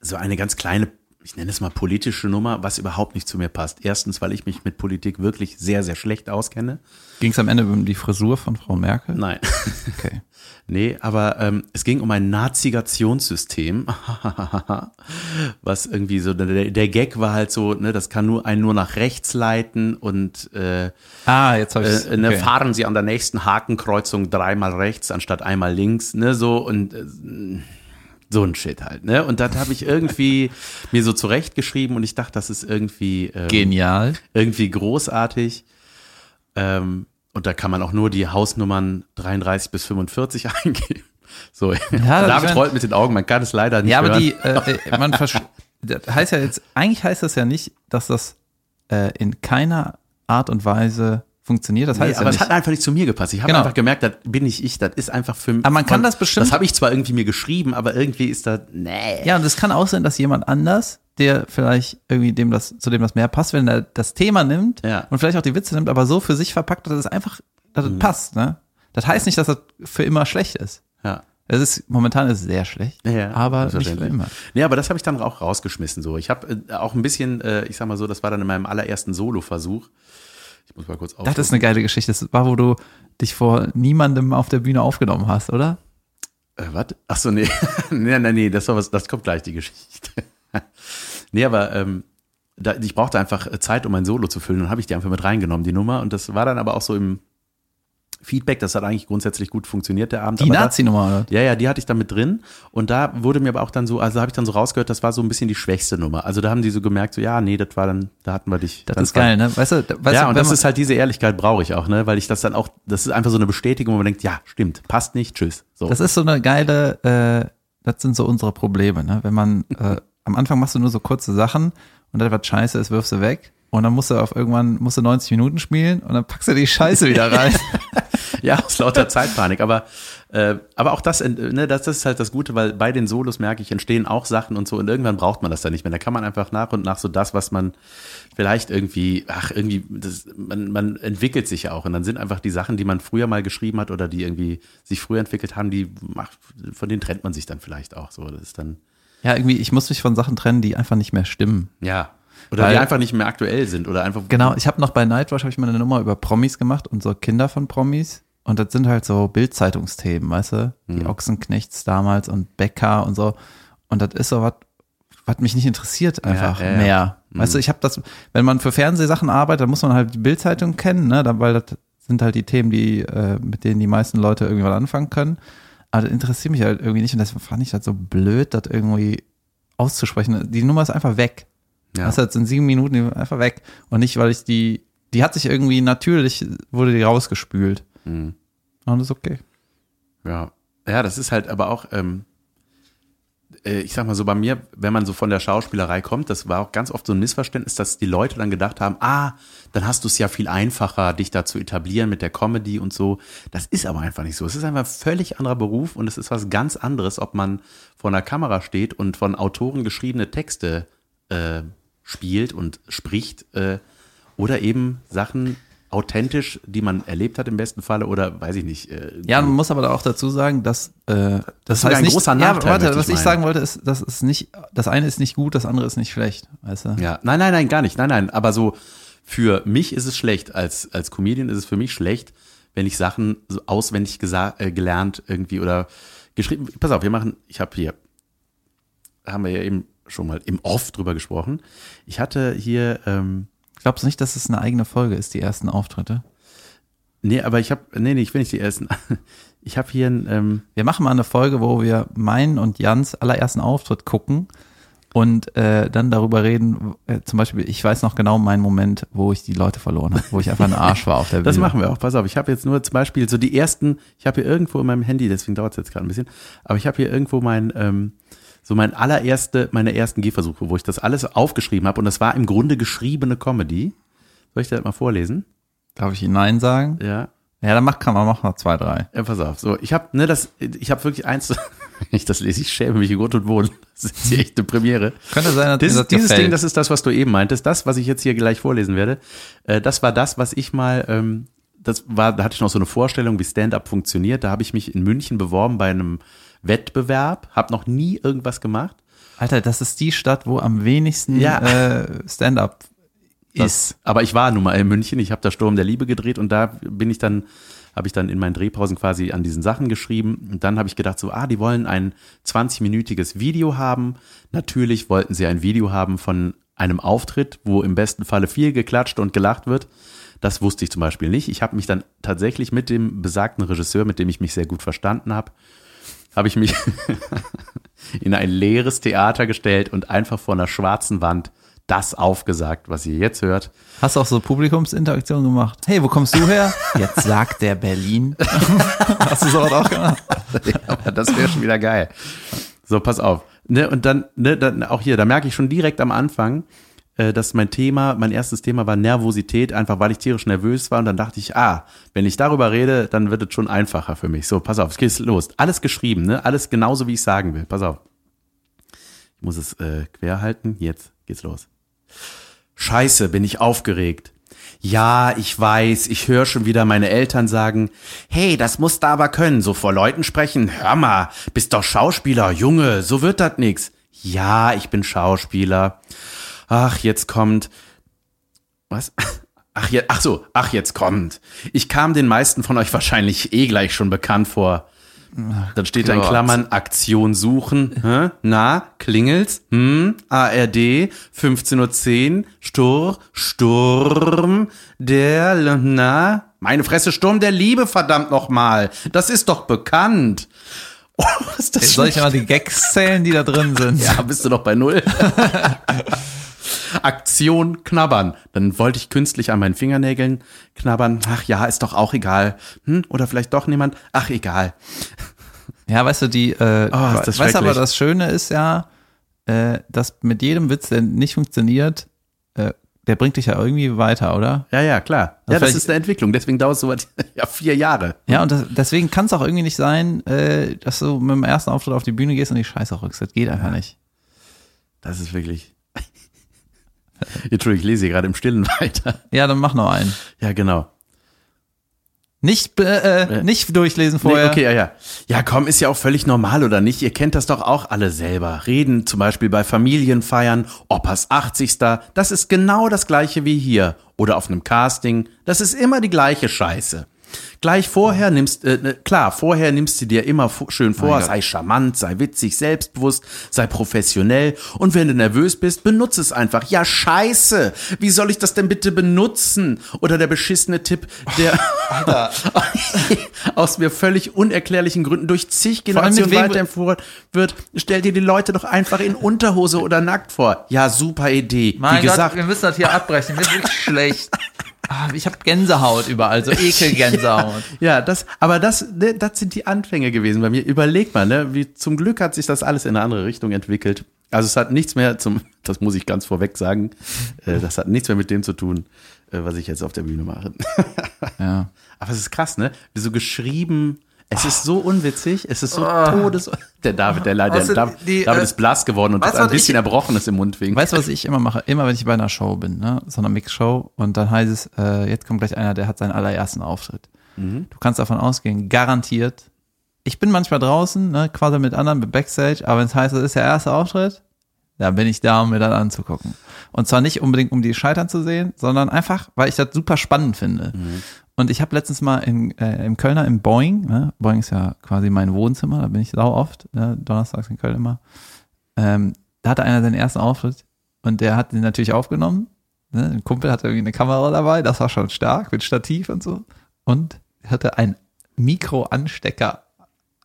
Speaker 2: so eine ganz kleine, ich nenne es mal politische Nummer, was überhaupt nicht zu mir passt. Erstens, weil ich mich mit Politik wirklich sehr, sehr schlecht auskenne.
Speaker 1: Ging es am Ende um die Frisur von Frau Merkel?
Speaker 2: Nein.
Speaker 1: Okay.
Speaker 2: Nee, aber ähm, es ging um ein Nazigationssystem, was irgendwie so, der, der Gag war halt so, ne, das kann nur einen nur nach rechts leiten und äh,
Speaker 1: Ah, jetzt habe ich
Speaker 2: äh, ne, fahren Sie an der nächsten Hakenkreuzung dreimal rechts anstatt einmal links, ne, so und äh, so ein Shit halt, ne? Und das habe ich irgendwie mir so zurechtgeschrieben und ich dachte, das ist irgendwie ähm,
Speaker 1: Genial.
Speaker 2: irgendwie großartig. Ähm, und da kann man auch nur die Hausnummern 33 bis 45 eingeben. So,
Speaker 1: das-
Speaker 2: David
Speaker 1: ich mein-
Speaker 2: rollt mit den Augen, man kann es leider nicht
Speaker 1: Ja, aber
Speaker 2: hören.
Speaker 1: die, äh, äh, man das heißt ja jetzt, eigentlich heißt das ja nicht, dass das äh, in keiner Art und Weise funktioniert. Das
Speaker 2: Nee,
Speaker 1: heißt
Speaker 2: aber
Speaker 1: ja
Speaker 2: es hat einfach nicht zu mir gepasst. Ich habe
Speaker 1: Genau.
Speaker 2: einfach gemerkt, das bin nicht ich, das ist einfach für mich.
Speaker 1: Aber man kann das bestimmt-
Speaker 2: Das habe ich zwar irgendwie mir geschrieben, aber irgendwie ist das, nee.
Speaker 1: Ja, und es kann auch sein, dass jemand anders, der vielleicht irgendwie dem das, zu dem das mehr passt, wenn er das Thema nimmt
Speaker 2: Ja. Mhm.
Speaker 1: und vielleicht auch die Witze nimmt, aber so für sich verpackt, dass es einfach, dass es passt, ne? Das heißt nicht, dass das für immer schlecht ist.
Speaker 2: Ja.
Speaker 1: Es ist, momentan ist es sehr schlecht,
Speaker 2: Ja,
Speaker 1: aber nicht für immer.
Speaker 2: Nee, aber das habe ich dann auch rausgeschmissen. So, ich habe äh, auch ein bisschen, äh, ich sag mal so, das war dann in meinem allerersten Solo-Versuch. Ich muss mal kurz
Speaker 1: Das ist eine geile Geschichte. Das war, wo du dich vor niemandem auf der Bühne aufgenommen hast, oder?
Speaker 2: Äh, was? Ach so, nee. nee, nee, nee, das, war was, das kommt gleich, die Geschichte. nee, aber ähm, da, ich brauchte einfach Zeit, um ein Solo zu füllen. Dann habe ich die einfach mit reingenommen, die Nummer. Und das war dann aber auch so im Feedback, das hat eigentlich grundsätzlich gut funktioniert, der Abend.
Speaker 1: Die Nazi-Nummer, oder?
Speaker 2: Ja, ja, die hatte ich dann mit drin. Und da wurde mir aber auch dann so, also habe ich dann so rausgehört, das war so ein bisschen die schwächste Nummer. Also da haben die so gemerkt, so, ja, nee, das war dann, da hatten wir dich.
Speaker 1: Das ist geil, ne? Weißt du, weißt
Speaker 2: ja, und das ist halt diese Ehrlichkeit brauche ich auch, ne, weil ich das dann auch, das ist einfach so eine Bestätigung, wo man denkt, ja, stimmt, passt nicht, tschüss. So.
Speaker 1: Das ist so eine geile, äh, das sind so unsere Probleme, ne? Wenn man, äh, am Anfang machst du nur so kurze Sachen und dann was scheiße ist, wirfst du weg. Und dann musst du auf irgendwann, musst du 90 Minuten spielen und dann packst du die Scheiße wieder rein.
Speaker 2: Ja, aus lauter Zeitpanik. Aber, äh, aber auch das, äh, ne, das, das ist halt das Gute, weil bei den Solos merke ich, entstehen auch Sachen und so und irgendwann braucht man das dann nicht mehr. Da kann man einfach nach und nach so das, was man vielleicht irgendwie, ach, irgendwie, das, man, man entwickelt sich ja auch. Und dann sind einfach die Sachen, die man früher mal geschrieben hat oder die irgendwie sich früher entwickelt haben, die, ach, von denen trennt man sich dann vielleicht auch so. Das ist dann,
Speaker 1: ja, irgendwie, ich muss mich von Sachen trennen, die einfach nicht mehr stimmen.
Speaker 2: ja. Oder
Speaker 1: Weil-
Speaker 2: die einfach nicht mehr aktuell sind oder einfach.
Speaker 1: Genau, ich habe noch bei Nightwatch habe ich mal eine Nummer über Promis gemacht und so Kinder von Promis und das sind halt so Bildzeitungsthemen, weißt du,
Speaker 2: Mhm.
Speaker 1: die Ochsenknechts damals und Becker und so und das ist so was was mich nicht interessiert einfach
Speaker 2: ja, ja.
Speaker 1: mehr. Weißt du, ich habe das wenn man für Fernsehsachen arbeitet, dann muss man halt die Bildzeitung kennen, ne, weil das sind halt die Themen, die äh, mit denen die meisten Leute irgendwann anfangen können. Aber das interessiert mich halt irgendwie nicht und deswegen fand ich das so blöd, das irgendwie auszusprechen. Die Nummer ist einfach weg.
Speaker 2: Ja.
Speaker 1: Das heißt, in sieben Minuten einfach weg. Und nicht, weil ich die, die hat sich irgendwie natürlich, wurde die rausgespült.
Speaker 2: Mhm.
Speaker 1: Und das ist okay.
Speaker 2: Ja, ja, das ist halt aber auch, ähm, äh, ich sag mal so bei mir, wenn man so von der Schauspielerei kommt, das war auch ganz oft so ein Missverständnis, dass die Leute dann gedacht haben, ah, dann hast du es ja viel einfacher, dich da zu etablieren mit der Comedy und so. Das ist aber einfach nicht so. Es ist einfach ein völlig anderer Beruf und es ist was ganz anderes, ob man vor einer Kamera steht und von Autoren geschriebene Texte äh, spielt und spricht äh, oder eben Sachen authentisch, die man erlebt hat im besten Falle oder weiß ich nicht. Äh,
Speaker 1: Ja, man muss aber auch dazu sagen, dass äh, das,
Speaker 2: sogar
Speaker 1: heißt
Speaker 2: ein
Speaker 1: nicht,
Speaker 2: großer
Speaker 1: ja,
Speaker 2: Nachteil,
Speaker 1: warte,
Speaker 2: möchte ich
Speaker 1: was ich
Speaker 2: meinen.
Speaker 1: sagen wollte, ist, das ist nicht, das eine ist nicht gut, das andere ist nicht schlecht, weißt du?
Speaker 2: Ja, nein, nein, nein, gar nicht. Nein, nein, aber so für mich ist es schlecht. Als, als Comedian ist es für mich schlecht, wenn ich Sachen so auswendig äh, gelernt irgendwie oder geschrieben. Pass auf, wir machen, ich habe hier, haben wir ja eben schon mal im Off drüber gesprochen. Ich hatte hier, ähm,
Speaker 1: Glaubst du nicht, dass es eine eigene Folge ist, die ersten Auftritte?
Speaker 2: Nee, aber ich habe, nee, nee, ich will nicht die ersten. Ich habe hier ein, ähm,
Speaker 1: Wir machen mal eine Folge, wo wir meinen und Jans allerersten Auftritt gucken und äh, dann darüber reden. Äh, zum Beispiel, ich weiß noch genau meinen Moment, wo ich die Leute verloren habe, wo ich einfach ein Arsch war auf der Bühne.
Speaker 2: Das machen wir auch. Pass auf, ich habe jetzt nur zum Beispiel so die ersten, ich habe hier irgendwo in meinem Handy, deswegen dauert es jetzt gerade ein bisschen, aber ich habe hier irgendwo mein, ähm, so mein allererste, meine ersten Gehversuche, wo ich das alles aufgeschrieben habe und das war im Grunde geschriebene Comedy. Soll ich das mal vorlesen?
Speaker 1: Darf ich Ihnen Nein sagen?
Speaker 2: Ja.
Speaker 1: Ja, dann mach, kann man machen noch zwei, drei.
Speaker 2: Ja, pass auf. So, ich habe, ne, das, ich habe wirklich eins, ich das lese, ich schäme mich in Grund und Boden. Das ist hier echt eine Premiere.
Speaker 1: Könnte sein, dass
Speaker 2: Dieses,
Speaker 1: das
Speaker 2: dieses
Speaker 1: gefällt.
Speaker 2: Ding, das ist das, was du eben meintest. Das, was ich jetzt hier gleich vorlesen werde, äh, das war das, was ich mal, ähm, das war, da hatte ich noch so eine Vorstellung, wie Stand-up funktioniert. Da habe ich mich in München beworben bei einem Wettbewerb, habe noch nie irgendwas gemacht.
Speaker 1: Alter, das ist die Stadt, wo am wenigsten
Speaker 2: Ja.
Speaker 1: äh, Stand-up
Speaker 2: ist. Aber ich war nun mal in München, ich habe da Sturm der Liebe gedreht und da bin ich dann, habe ich dann in meinen Drehpausen quasi an diesen Sachen geschrieben. Und dann habe ich gedacht, so, ah, die wollen ein 20-minütiges Video haben. Natürlich wollten sie ein Video haben von einem Auftritt, wo im besten Falle viel geklatscht und gelacht wird. Das wusste ich zum Beispiel nicht. Ich habe mich dann tatsächlich mit dem besagten Regisseur, mit dem ich mich sehr gut verstanden habe, habe ich mich in ein leeres Theater gestellt und einfach vor einer schwarzen Wand das aufgesagt, was ihr jetzt hört.
Speaker 1: Hast du auch so Publikumsinteraktion gemacht? Hey, wo kommst du her? Jetzt sagt der Berlin. Hast du sowas auch gemacht?
Speaker 2: Ja, das wäre schon wieder geil. So, pass auf. Ne, und dann, ne, dann auch hier, da merke ich schon direkt am Anfang, dass mein Thema, mein erstes Thema war Nervosität, einfach weil ich tierisch nervös war. Und dann dachte ich, ah, wenn ich darüber rede, dann wird es schon einfacher für mich. So, pass auf, es geht los. Alles geschrieben, ne? Alles genauso, wie ich sagen will. Pass auf. Ich muss es äh, quer halten. Jetzt geht's los. Scheiße, bin ich aufgeregt. Ja, ich weiß, ich höre schon wieder meine Eltern sagen, hey, das musst du aber können, so vor Leuten sprechen. Hör mal, bist doch Schauspieler, Junge, so wird das nix. Ja, ich bin Schauspieler. Ach, jetzt kommt. Was? Ach, je, ach so, ach, jetzt kommt. Ich kam den meisten von euch wahrscheinlich eh gleich schon bekannt vor. Dann steht da in. Klammern Aktion suchen. Hä? Na, klingelt's? Hm? ARD 15.10 Uhr. Stur, Sturm der, na, meine Fresse, Sturm der Liebe, verdammt nochmal. Das ist doch bekannt. Oh, ist das
Speaker 1: Soll ich mal die Gags zählen, die da drin sind?
Speaker 2: ja, bist du noch bei Null? Aktion knabbern. Dann wollte ich künstlich an meinen Fingernägeln knabbern. Ach ja, ist doch auch egal. Hm? Oder vielleicht doch niemand. Ach, egal.
Speaker 1: Ja, weißt du, die, äh,
Speaker 2: Oh, ist das
Speaker 1: weißt aber, das Schöne ist ja, äh, dass mit jedem Witz, der nicht funktioniert, äh, der bringt dich ja irgendwie weiter, oder?
Speaker 2: Ja, ja, klar. Ja, das ist eine Entwicklung. Deswegen dauert es so ja, vier Jahre.
Speaker 1: Ja, und das, deswegen kann es auch irgendwie nicht sein, äh, dass du mit dem ersten Auftritt auf die Bühne gehst und die Scheiße rückst. Das geht einfach nicht.
Speaker 2: Das ist wirklich. Entschuldigung, ich lese hier gerade im Stillen weiter.
Speaker 1: Ja, dann mach noch einen.
Speaker 2: Ja, genau.
Speaker 1: Nicht, äh, äh, nicht durchlesen vorher.
Speaker 2: Nee, okay, ja, ja. Ja, komm, ist ja auch völlig normal, oder nicht? Ihr kennt das doch auch alle selber. Reden zum Beispiel bei Familienfeiern, Opas 80. Das ist genau das gleiche wie hier. Oder auf einem Casting. Das ist immer die gleiche Scheiße. Gleich vorher nimmst, äh, ne, klar, vorher nimmst du dir immer schön vor, sei charmant, sei witzig, selbstbewusst, sei professionell. Und wenn du nervös bist, benutze es einfach. Ja, scheiße. Wie soll ich das denn bitte benutzen? Oder der beschissene Tipp, der aus mir völlig unerklärlichen Gründen durch zig Generationen weiterempfohlen wird. Stell dir die Leute doch einfach in Unterhose oder nackt vor. Ja, super Idee.
Speaker 1: Mein
Speaker 2: Wie gesagt,
Speaker 1: Gott, wir müssen das hier abbrechen. Mir ist wirklich schlecht. Ah, ich habe Gänsehaut überall, so Ekelgänsehaut.
Speaker 2: Ja, das, aber das, ne, das sind die Anfänge gewesen bei mir. Überleg mal, ne, wie zum Glück hat sich das alles in eine andere Richtung entwickelt. Also es hat nichts mehr zum, das muss ich ganz vorweg sagen, äh, das hat nichts mehr mit dem zu tun, äh, was ich jetzt auf der Bühne mache.
Speaker 1: Ja.
Speaker 2: Aber es ist krass, ne? Wie so geschrieben. Es ist so unwitzig, es ist so todes. Der David, der, der,
Speaker 1: Weißt du,
Speaker 2: David,
Speaker 1: die,
Speaker 2: David
Speaker 1: äh,
Speaker 2: ist blass geworden und
Speaker 1: weißt
Speaker 2: hat ein bisschen
Speaker 1: ich-
Speaker 2: Erbrochenes im Mund wegen.
Speaker 1: Weißt du, was ich immer mache? Immer wenn ich bei einer Show bin, ne? so einer Mix-Show, und dann heißt es, äh, jetzt kommt gleich einer, der hat seinen allerersten Auftritt.
Speaker 2: Mhm.
Speaker 1: Du kannst davon ausgehen, garantiert. Ich bin manchmal draußen, ne, quasi mit anderen, mit Backstage, aber wenn es heißt, das ist der erste Auftritt, dann bin ich da, um mir das anzugucken. Und zwar nicht unbedingt, um die Scheitern zu sehen, sondern einfach, weil ich das super spannend finde. Und ich habe letztens mal in, äh, im Kölner im Boeing, ne? Boeing ist ja quasi mein Wohnzimmer, da bin ich sau oft, ne? donnerstags in Köln immer. Ähm, da hatte einer seinen ersten Auftritt und der hat den natürlich aufgenommen. Ne? Ein Kumpel hatte irgendwie eine Kamera dabei, das war schon stark, mit Stativ und so. und hatte ein Mikroanstecker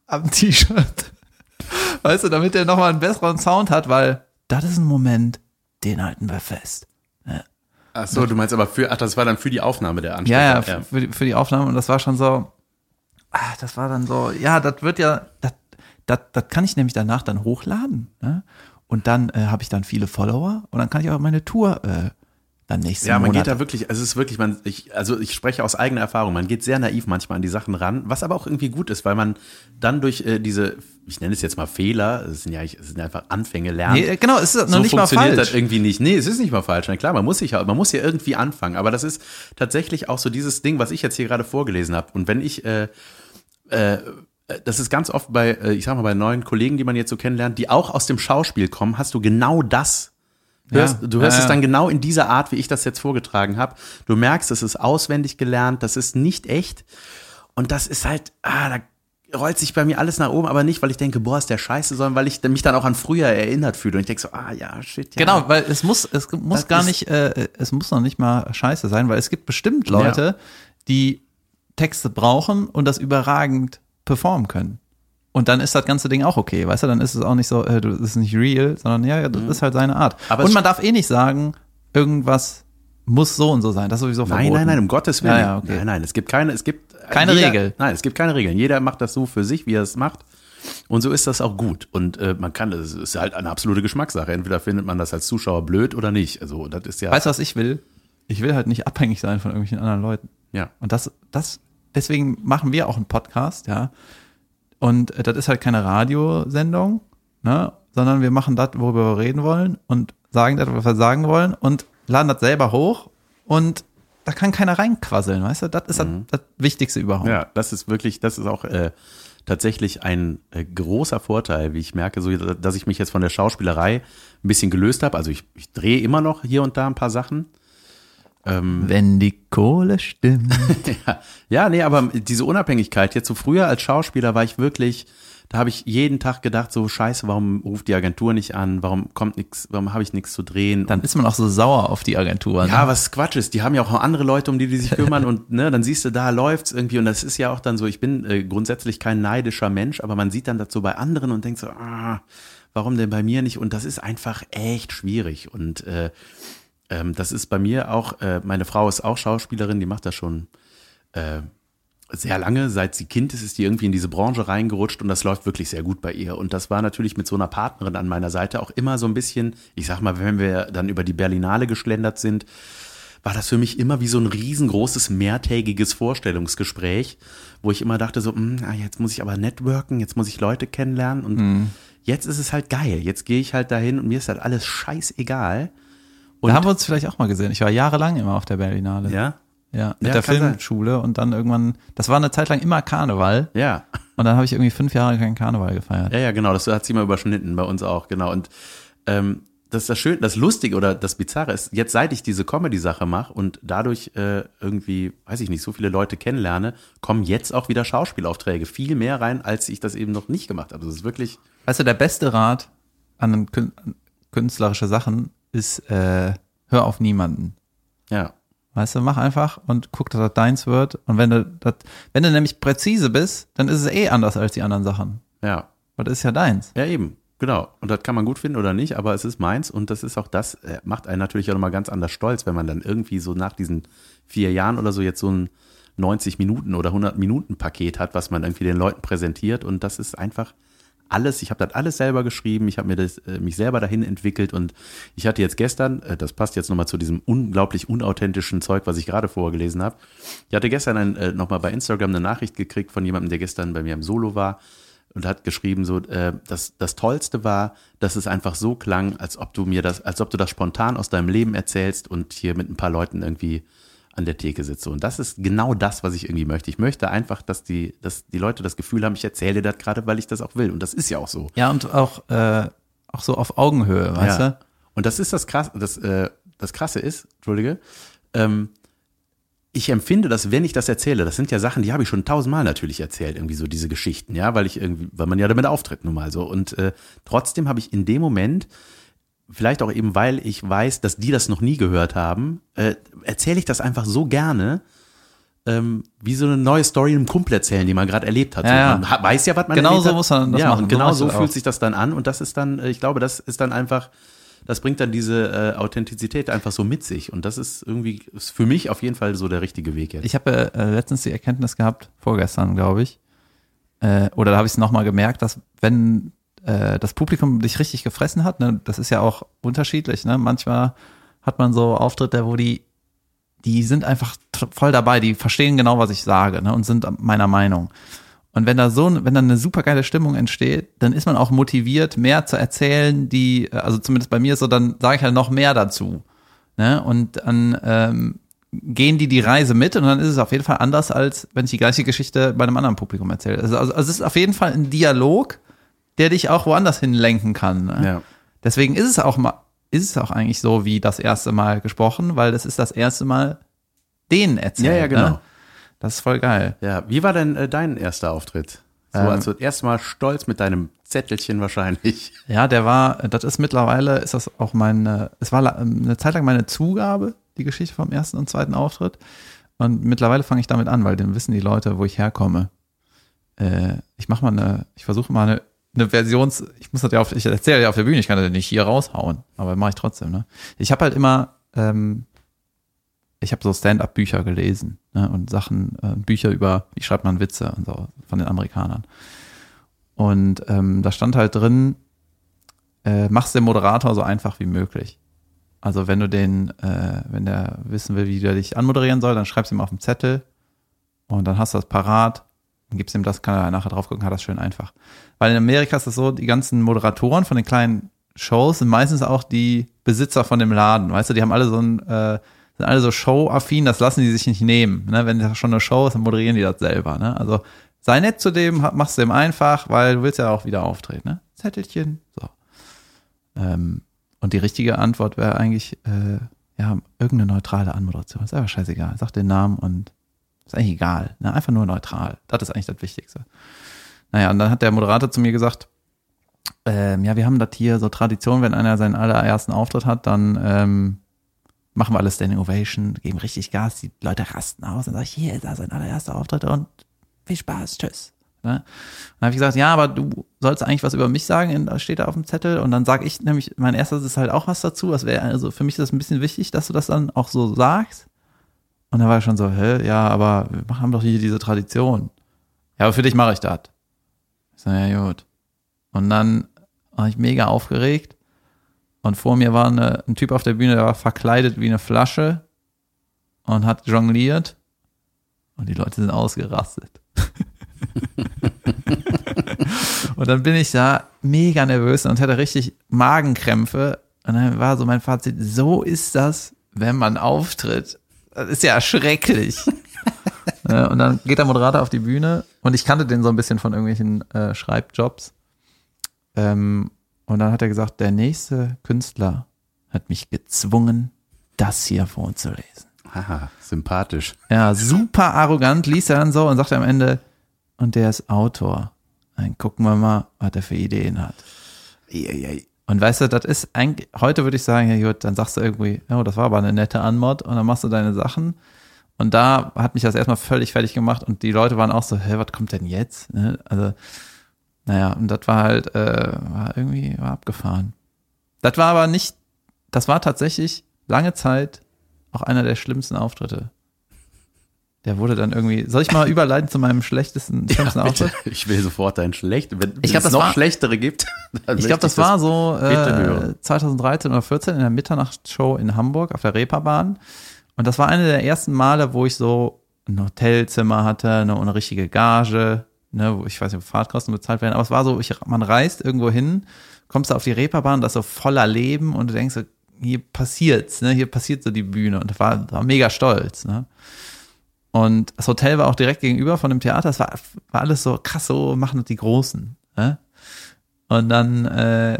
Speaker 1: am T-Shirt. Weißt du, damit er nochmal einen besseren Sound hat, weil das ist ein Moment, den halten wir fest.
Speaker 2: Ach so, du meinst aber für, ach, das war dann für die Aufnahme der Anstecker.
Speaker 1: Ja, ja, Für, die, für die Aufnahme und das war schon so, ah, das war dann so, ja, das wird ja, das, das, das kann ich nämlich danach dann hochladen. Ne? Und dann äh, habe ich dann viele Follower und dann kann ich auch meine Tour äh, dann nächsten
Speaker 2: Ja, man
Speaker 1: Monat.
Speaker 2: geht da wirklich, also es ist wirklich, man, ich, also ich spreche aus eigener Erfahrung, man geht sehr naiv manchmal an die Sachen ran, was aber auch irgendwie gut ist, weil man dann durch äh, diese, ich nenne es jetzt mal Fehler, es sind ja es sind einfach Anfänge lernen.
Speaker 1: nee, genau, es ist noch
Speaker 2: so
Speaker 1: nicht mal
Speaker 2: funktioniert
Speaker 1: falsch.
Speaker 2: das irgendwie nicht. Nee, es ist nicht mal falsch. Na klar, man muss sich ja, man muss ja irgendwie anfangen. Aber das ist tatsächlich auch so dieses Ding, was ich jetzt hier gerade vorgelesen habe. Und wenn ich, äh, äh, das ist ganz oft bei, äh, ich sag mal, bei neuen Kollegen, die man jetzt so kennenlernt, die auch aus dem Schauspiel kommen, hast du genau das. Hörst,
Speaker 1: Ja,
Speaker 2: du hörst
Speaker 1: ja,
Speaker 2: es
Speaker 1: ja.
Speaker 2: dann genau in dieser Art, wie ich das jetzt vorgetragen habe. Du merkst, es ist auswendig gelernt, das ist nicht echt. Und das ist halt, ah, da rollt sich bei mir alles nach oben, aber nicht, weil ich denke, boah, ist der scheiße, sondern weil ich mich dann auch an früher erinnert fühle. Und ich denke so, ah ja, shit, ja.
Speaker 1: Genau, weil es muss, es muss
Speaker 2: Das
Speaker 1: gar nicht, äh, es muss noch nicht mal scheiße sein, weil es gibt bestimmt Leute, die Texte brauchen und das überragend performen können. Und dann ist das ganze Ding auch okay, weißt du? Dann ist es auch nicht so, äh, das ist nicht real, sondern ja, ja, das ist halt seine Art.
Speaker 2: Mhm. Aber
Speaker 1: und man darf eh nicht sagen, irgendwas muss so und so sein. Das ist sowieso verboten.
Speaker 2: Nein, nein, nein, um Gottes Willen.
Speaker 1: Ja, ja, okay.
Speaker 2: Nein, nein, es gibt keine, es gibt
Speaker 1: Keine
Speaker 2: jeder,
Speaker 1: Regel.
Speaker 2: Nein, es gibt keine Regeln. Jeder macht das so für sich, wie er es macht. Und so ist das auch gut. Und äh, man kann, es ist halt eine absolute Geschmackssache. Entweder findet man das als Zuschauer blöd oder nicht. Also das ist ja,
Speaker 1: Weißt du, was ich will? Ich will halt nicht abhängig sein von irgendwelchen anderen Leuten.
Speaker 2: ja.
Speaker 1: Und das, das, deswegen machen wir auch einen Podcast, ja. Und äh, das ist halt keine Radiosendung, ne, sondern wir machen das, worüber wir reden wollen und sagen das, was wir sagen wollen und laden das selber hoch und da kann keiner reinquasseln, weißt du? Das ist das, das Wichtigste überhaupt.
Speaker 2: Ja, das ist wirklich, das ist auch äh, tatsächlich ein äh, großer Vorteil, wie ich merke, so, dass ich mich jetzt von der Schauspielerei ein bisschen gelöst habe. Also ich, ich drehe immer noch hier und da ein paar Sachen.
Speaker 1: Wenn die Kohle stimmt.
Speaker 2: Ja, ja, nee, aber diese Unabhängigkeit, jetzt so früher als Schauspieler war ich wirklich, da habe ich jeden Tag gedacht, so scheiße, warum ruft die Agentur nicht an, warum kommt nichts, warum habe ich nichts zu drehen?
Speaker 1: Dann ist man auch so sauer auf die Agentur. Ne?
Speaker 2: ja, was Quatsch ist, die haben ja auch noch andere Leute, um die die sich kümmern und ne, dann siehst du, da läuft's irgendwie und das ist ja auch dann so, ich bin äh, grundsätzlich kein neidischer Mensch, aber man sieht dann so bei anderen und denkt so, ah, warum denn bei mir nicht? Und das ist einfach echt schwierig und äh, ähm, das ist bei mir auch, äh, meine Frau ist auch Schauspielerin, die macht das schon äh, sehr lange, seit sie Kind ist, ist die irgendwie in diese Branche reingerutscht und das läuft wirklich sehr gut bei ihr. Und das war natürlich mit so einer Partnerin an meiner Seite auch immer so ein bisschen, ich sag mal, wenn wir dann über die Berlinale geschlendert sind, war das für mich immer wie so ein riesengroßes mehrtägiges Vorstellungsgespräch, wo ich immer dachte so, "Hm, ah, jetzt muss ich aber networken, jetzt muss ich Leute kennenlernen und jetzt ist es halt geil. Jetzt gehe ich halt dahin und mir ist halt alles scheißegal.
Speaker 1: Da haben wir uns vielleicht auch mal gesehen. Ich war jahrelang immer auf der Berlinale.
Speaker 2: Ja,
Speaker 1: Ja, mit
Speaker 2: Ja,
Speaker 1: der
Speaker 2: kann sein.
Speaker 1: Filmschule und dann irgendwann, das war eine Zeit lang immer Karneval
Speaker 2: ja.
Speaker 1: und dann habe ich irgendwie fünf Jahre keinen Karneval gefeiert.
Speaker 2: Ja, ja, genau, das hat sie mal überschnitten, bei uns auch, genau. Und ähm, das ist das Schöne, das Lustige oder das Bizarre ist, jetzt seit ich diese Comedy-Sache mache und dadurch äh, irgendwie, weiß ich nicht, so viele Leute kennenlerne, kommen jetzt auch wieder Schauspielaufträge viel mehr rein, als ich das eben noch nicht gemacht habe. Das ist wirklich,
Speaker 1: Weißt du, der beste Rat an künstlerische Sachen ist, äh, hör auf niemanden.
Speaker 2: ja,
Speaker 1: Weißt du, mach einfach und guck, dass das deins wird. Und wenn du das, wenn du nämlich präzise bist, dann ist es eh anders als die anderen Sachen.
Speaker 2: ja,
Speaker 1: Weil das ist ja deins.
Speaker 2: ja eben. Genau. Und das kann man gut finden oder nicht, aber es ist meins und das ist auch das, äh, macht einen natürlich auch nochmal ganz anders stolz, wenn man dann irgendwie so nach diesen vier Jahren oder so jetzt so ein 90 Minuten oder 100 Minuten Paket hat, was man irgendwie den Leuten präsentiert und das ist einfach alles, ich habe das alles selber geschrieben, ich habe mir das, äh, mich selber dahin entwickelt und ich hatte jetzt gestern, äh, das passt jetzt nochmal zu diesem unglaublich unauthentischen Zeug, was ich gerade vorgelesen habe, ich hatte gestern äh, nochmal bei Instagram eine Nachricht gekriegt von jemandem, der gestern bei mir im Solo war und hat geschrieben so, äh, das, das Tollste war, dass es einfach so klang, als ob du mir das, als ob du das spontan aus deinem Leben erzählst und hier mit ein paar Leuten irgendwie an der Theke sitze. Und das ist genau das, was ich irgendwie möchte. Ich möchte einfach, dass die, dass die Leute das Gefühl haben, ich erzähle das gerade, weil ich das auch will. Und das ist ja auch so.
Speaker 1: Ja, und auch, äh, auch so auf Augenhöhe, weißt
Speaker 2: ja.
Speaker 1: du?
Speaker 2: Und das ist das krasse, das, äh, das krasse ist, Entschuldige, ähm, ich empfinde das, wenn ich das erzähle, das sind ja Sachen, die habe ich schon tausendmal natürlich erzählt, irgendwie so diese Geschichten, ja, weil ich irgendwie, weil man ja damit auftritt nun mal so. Und äh, trotzdem habe ich in dem Moment, vielleicht auch eben, weil ich weiß, dass die das noch nie gehört haben, äh, erzähle ich das einfach so gerne, ähm, wie so eine neue Story einem Kumpel erzählen, die man gerade erlebt hat.
Speaker 1: Ja, ja.
Speaker 2: Man ha- weiß ja, was man
Speaker 1: Genau
Speaker 2: erlebt
Speaker 1: so
Speaker 2: hat.
Speaker 1: muss man das
Speaker 2: ja,
Speaker 1: machen.
Speaker 2: Und genau so fühlt
Speaker 1: auch.
Speaker 2: sich das dann an und das ist dann, äh, ich glaube, das ist dann einfach, das bringt dann diese äh, Authentizität einfach so mit sich und das ist irgendwie ist für mich auf jeden Fall so der richtige Weg jetzt.
Speaker 1: Ich habe äh, letztens die Erkenntnis gehabt, vorgestern, glaube ich, äh, oder da habe ich es nochmal gemerkt, dass wenn äh, das Publikum dich richtig gefressen hat, ne, das ist ja auch unterschiedlich, ne? Manchmal hat man so Auftritte, wo die, die sind einfach voll dabei, die verstehen genau, was ich sage, ne, und sind meiner Meinung. Und wenn da so, wenn da eine super geile Stimmung entsteht, dann ist man auch motiviert, mehr zu erzählen, die, äh, also zumindest bei mir ist so, dann sage ich halt noch mehr dazu. Ne? Und dann ähm, gehen die die Reise mit und dann ist es auf jeden Fall anders, als wenn ich die gleiche Geschichte bei einem anderen Publikum erzähle. Also, also, also es ist auf jeden Fall ein Dialog, der dich auch woanders hinlenken kann. Ne?
Speaker 2: Ja.
Speaker 1: Deswegen ist es auch mal, ist es auch eigentlich so wie das erste Mal gesprochen, weil das ist das erste Mal denen erzählt.
Speaker 2: Ja, ja, genau.
Speaker 1: Ne? Das ist voll geil.
Speaker 2: Ja, wie war denn äh, dein erster Auftritt? So,
Speaker 1: Ähm,
Speaker 2: also erstmal stolz mit deinem Zettelchen wahrscheinlich.
Speaker 1: Ja, der war, das ist mittlerweile, ist das auch meine, es war la- eine Zeit lang meine Zugabe, die Geschichte vom ersten und zweiten Auftritt. Und mittlerweile fange ich damit an, weil dann wissen die Leute, wo ich herkomme. Äh, ich mache mal eine, ich versuche mal eine, eine Versions, ich muss das ja auf, ich erzähle ja auf der Bühne, ich kann das nicht hier raushauen, aber mache ich trotzdem, ne? Ich habe halt immer, ähm, ich habe so Stand-up-Bücher gelesen ne, und Sachen, äh, Bücher über, wie schreibt man Witze und so von den Amerikanern. Und ähm, da stand halt drin, äh, mach's dem Moderator so einfach wie möglich. Also wenn du den, äh, wenn der wissen will, wie der dich anmoderieren soll, dann schreib's ihm auf den Zettel und dann hast du das parat, dann gibst ihm das, kann er nachher drauf gucken, hat das schön einfach. Weil in Amerika ist es so, die ganzen Moderatoren von den kleinen Shows sind meistens auch die Besitzer von dem Laden, weißt du, die haben alle so ein, äh, sind alle so show-affin, das lassen die sich nicht nehmen. Ne? Wenn das schon eine Show ist, dann moderieren die das selber. Ne? Also sei nett zu dem, mach's dem einfach, weil du willst ja auch wieder auftreten. Ne? Zettelchen, so. Ähm, und die richtige Antwort wäre eigentlich, äh, ja, irgendeine neutrale Anmoderation. Ist einfach scheißegal. Sag den Namen und ist eigentlich egal. Ne? Einfach nur neutral. Das ist eigentlich das Wichtigste. Naja, und dann hat der Moderator zu mir gesagt, ähm, ja, wir haben das hier so Tradition, wenn einer seinen allerersten Auftritt hat, dann ähm, machen wir alles Standing Ovation, geben richtig Gas, die Leute rasten aus und sag ich, hier ist er sein allererster Auftritt und viel Spaß, tschüss. Ne? Dann habe ich gesagt, ja, aber du sollst eigentlich was über mich sagen, das steht da auf dem Zettel. Und dann sage ich nämlich, mein erstes ist halt auch was dazu. Das wäre, also für mich ist das ein bisschen wichtig, dass du das dann auch so sagst. Und dann war ich schon so, hä, ja, aber wir haben doch hier diese Tradition. Ja, aber für dich mache ich das. Ich so, ja, gut. Und dann war ich mega aufgeregt. Und vor mir war eine, ein Typ auf der Bühne, der war verkleidet wie eine Flasche und hat jongliert. Und die Leute sind ausgerastet. und dann bin ich da mega nervös und hatte richtig Magenkrämpfe. Und dann war so mein Fazit, so ist das, wenn man auftritt. Das ist ja schrecklich. Und dann geht der Moderator auf die Bühne und ich kannte den so ein bisschen von irgendwelchen äh, Schreibjobs. Ähm, und dann hat er gesagt, der nächste Künstler hat mich gezwungen, das hier vorzulesen.
Speaker 2: Haha, sympathisch.
Speaker 1: Ja, super arrogant liest er dann so und sagt am Ende, und der ist Autor. Dann gucken wir mal, was er für Ideen hat. Und weißt du, das ist eigentlich, heute würde ich sagen, ja gut, dann sagst du irgendwie, oh, das war aber eine nette Anmod und dann machst du deine Sachen. Und da hat mich das erstmal völlig fertig gemacht und die Leute waren auch so, hä, was kommt denn jetzt? Ne? Also, naja, und das war halt, äh, war irgendwie, war abgefahren. Das war aber nicht, das war tatsächlich lange Zeit auch einer der schlimmsten Auftritte. Der wurde dann irgendwie, soll ich mal überleiten zu meinem schlechtesten, schlimmsten
Speaker 2: Ja.
Speaker 1: Auftritt?
Speaker 2: Ich will sofort ein schlecht. Wenn
Speaker 1: Ich glaub,
Speaker 2: es
Speaker 1: das
Speaker 2: noch
Speaker 1: war-
Speaker 2: schlechtere gibt,
Speaker 1: Ich glaube, das war so äh,
Speaker 2: hören.
Speaker 1: 2013 oder 14 in der Mitternachtshow in Hamburg auf der Reeperbahn. Und das war eine der ersten Male, wo ich so ein Hotelzimmer hatte, ne, und eine richtige Gage, ne, wo ich weiß nicht, ob Fahrtkosten bezahlt werden, aber es war so, ich, man reist irgendwo hin, kommst du auf die Reeperbahn, das ist so voller Leben und du denkst so, hier passiert's, ne, hier passiert so die Bühne und war, war mega stolz, ne. Und das Hotel war auch direkt gegenüber von dem Theater. Es war, war alles so krass, so machen das die Großen. Ne? Und dann äh,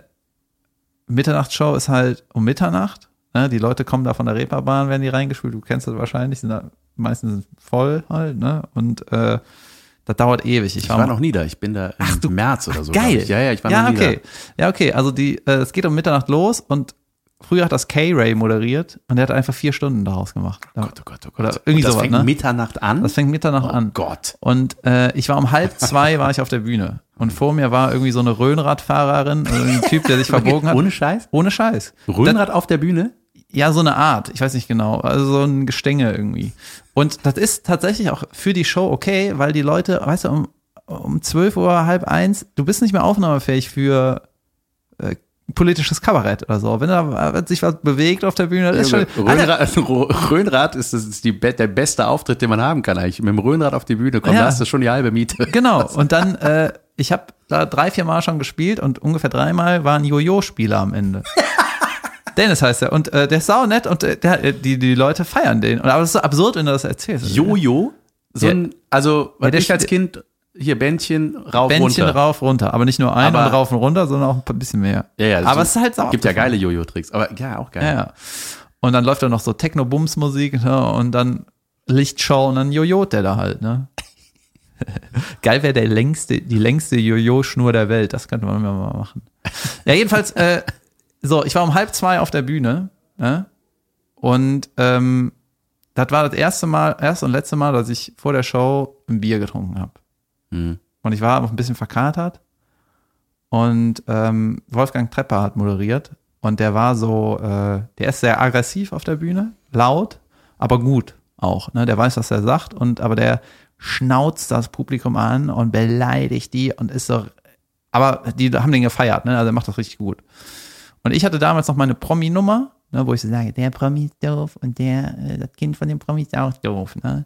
Speaker 1: Mitternachtsshow ist halt um Mitternacht. Ne? Die Leute kommen da von der Reeperbahn, werden die reingespült. Du kennst das wahrscheinlich, sind da meistens voll halt. Ne? Und äh, das dauert ewig. Ich,
Speaker 2: Ich war noch nie da. Ich bin da im
Speaker 1: Ach, du-
Speaker 2: März oder so.
Speaker 1: geil.
Speaker 2: Ja, ja, ich war
Speaker 1: ja,
Speaker 2: noch nie
Speaker 1: okay. Ja, okay. Also die, äh, es geht um Mitternacht los und früher hat das K-Ray moderiert und der hat einfach vier Stunden daraus gemacht.
Speaker 2: Gott, oh Gott, oh Gott.
Speaker 1: Oder irgendwie
Speaker 2: Und das
Speaker 1: sowas,
Speaker 2: fängt
Speaker 1: ne?
Speaker 2: Mitternacht an.
Speaker 1: Das fängt Mitternacht
Speaker 2: oh
Speaker 1: an.
Speaker 2: Gott.
Speaker 1: Und äh, ich war um halb zwei war ich auf der Bühne. Und vor mir war irgendwie so eine Röhnradfahrerin, also ein Typ, der sich verbogen hat.
Speaker 2: Ohne Scheiß?
Speaker 1: Ohne Scheiß.
Speaker 2: Röhnrad auf der Bühne?
Speaker 1: Ja, so eine Art. Ich weiß nicht genau. Also so ein Gestänge irgendwie. Und das ist tatsächlich auch für die Show okay, weil die Leute, weißt du, um, um 12 Uhr, halb eins, du bist nicht mehr aufnahmefähig für äh, politisches Kabarett oder so. Wenn da wenn sich was bewegt auf der Bühne, das ist schon,
Speaker 2: Röhnrad, Röhnrad ist, das ist die, der beste Auftritt, den man haben kann eigentlich. Mit dem Röhnrad auf die Bühne kommen,
Speaker 1: Ja.
Speaker 2: da hast du schon die halbe Miete.
Speaker 1: Genau. Und dann, äh, ich habe da drei, vier Mal schon gespielt und ungefähr dreimal waren Jojo-Spieler am Ende. Dennis heißt er. Und äh, der ist sau nett und äh, der, äh, die, die Leute feiern den. Und, aber das ist so absurd, wenn du das erzählst.
Speaker 2: Jojo? So
Speaker 1: Ja.
Speaker 2: ein, also,
Speaker 1: Ja, der
Speaker 2: ich als Kind, hier Bändchen, rauf,
Speaker 1: Bändchen
Speaker 2: runter.
Speaker 1: rauf, runter. Aber nicht nur ein
Speaker 2: Aber-
Speaker 1: und rauf und runter, sondern auch ein bisschen mehr.
Speaker 2: Ja, ja,
Speaker 1: aber es ist halt sau
Speaker 2: Gibt ja geile Jojo-Tricks. Aber ja, auch geil.
Speaker 1: Ja. Und dann läuft da noch so Techno-Bums-Musik ne? und dann Lichtshow und dann jojot der da halt, ne? Geil wäre der längste, die längste Jojo-Schnur der Welt. Das könnte man mal machen. Ja, jedenfalls, äh, so, ich war um halb zwei auf der Bühne, ne? Und ähm, das war das erste Mal, erste und letzte Mal, dass ich vor der Show ein Bier getrunken habe.
Speaker 2: Hm.
Speaker 1: Und ich war auch ein bisschen verkatert. Und ähm, Wolfgang Trepper hat moderiert. Und der war so, äh, der ist sehr aggressiv auf der Bühne, laut, aber gut auch. Ne? Der weiß, was er sagt. Und aber der schnauzt das Publikum an und beleidigt die und ist so. Aber die haben den gefeiert, ne? Also er macht das richtig gut. Und ich hatte damals noch meine Promi-Nummer, ne, wo ich so sage, der Promi ist doof und der, äh, das Kind von dem Promi ist auch doof. Ne?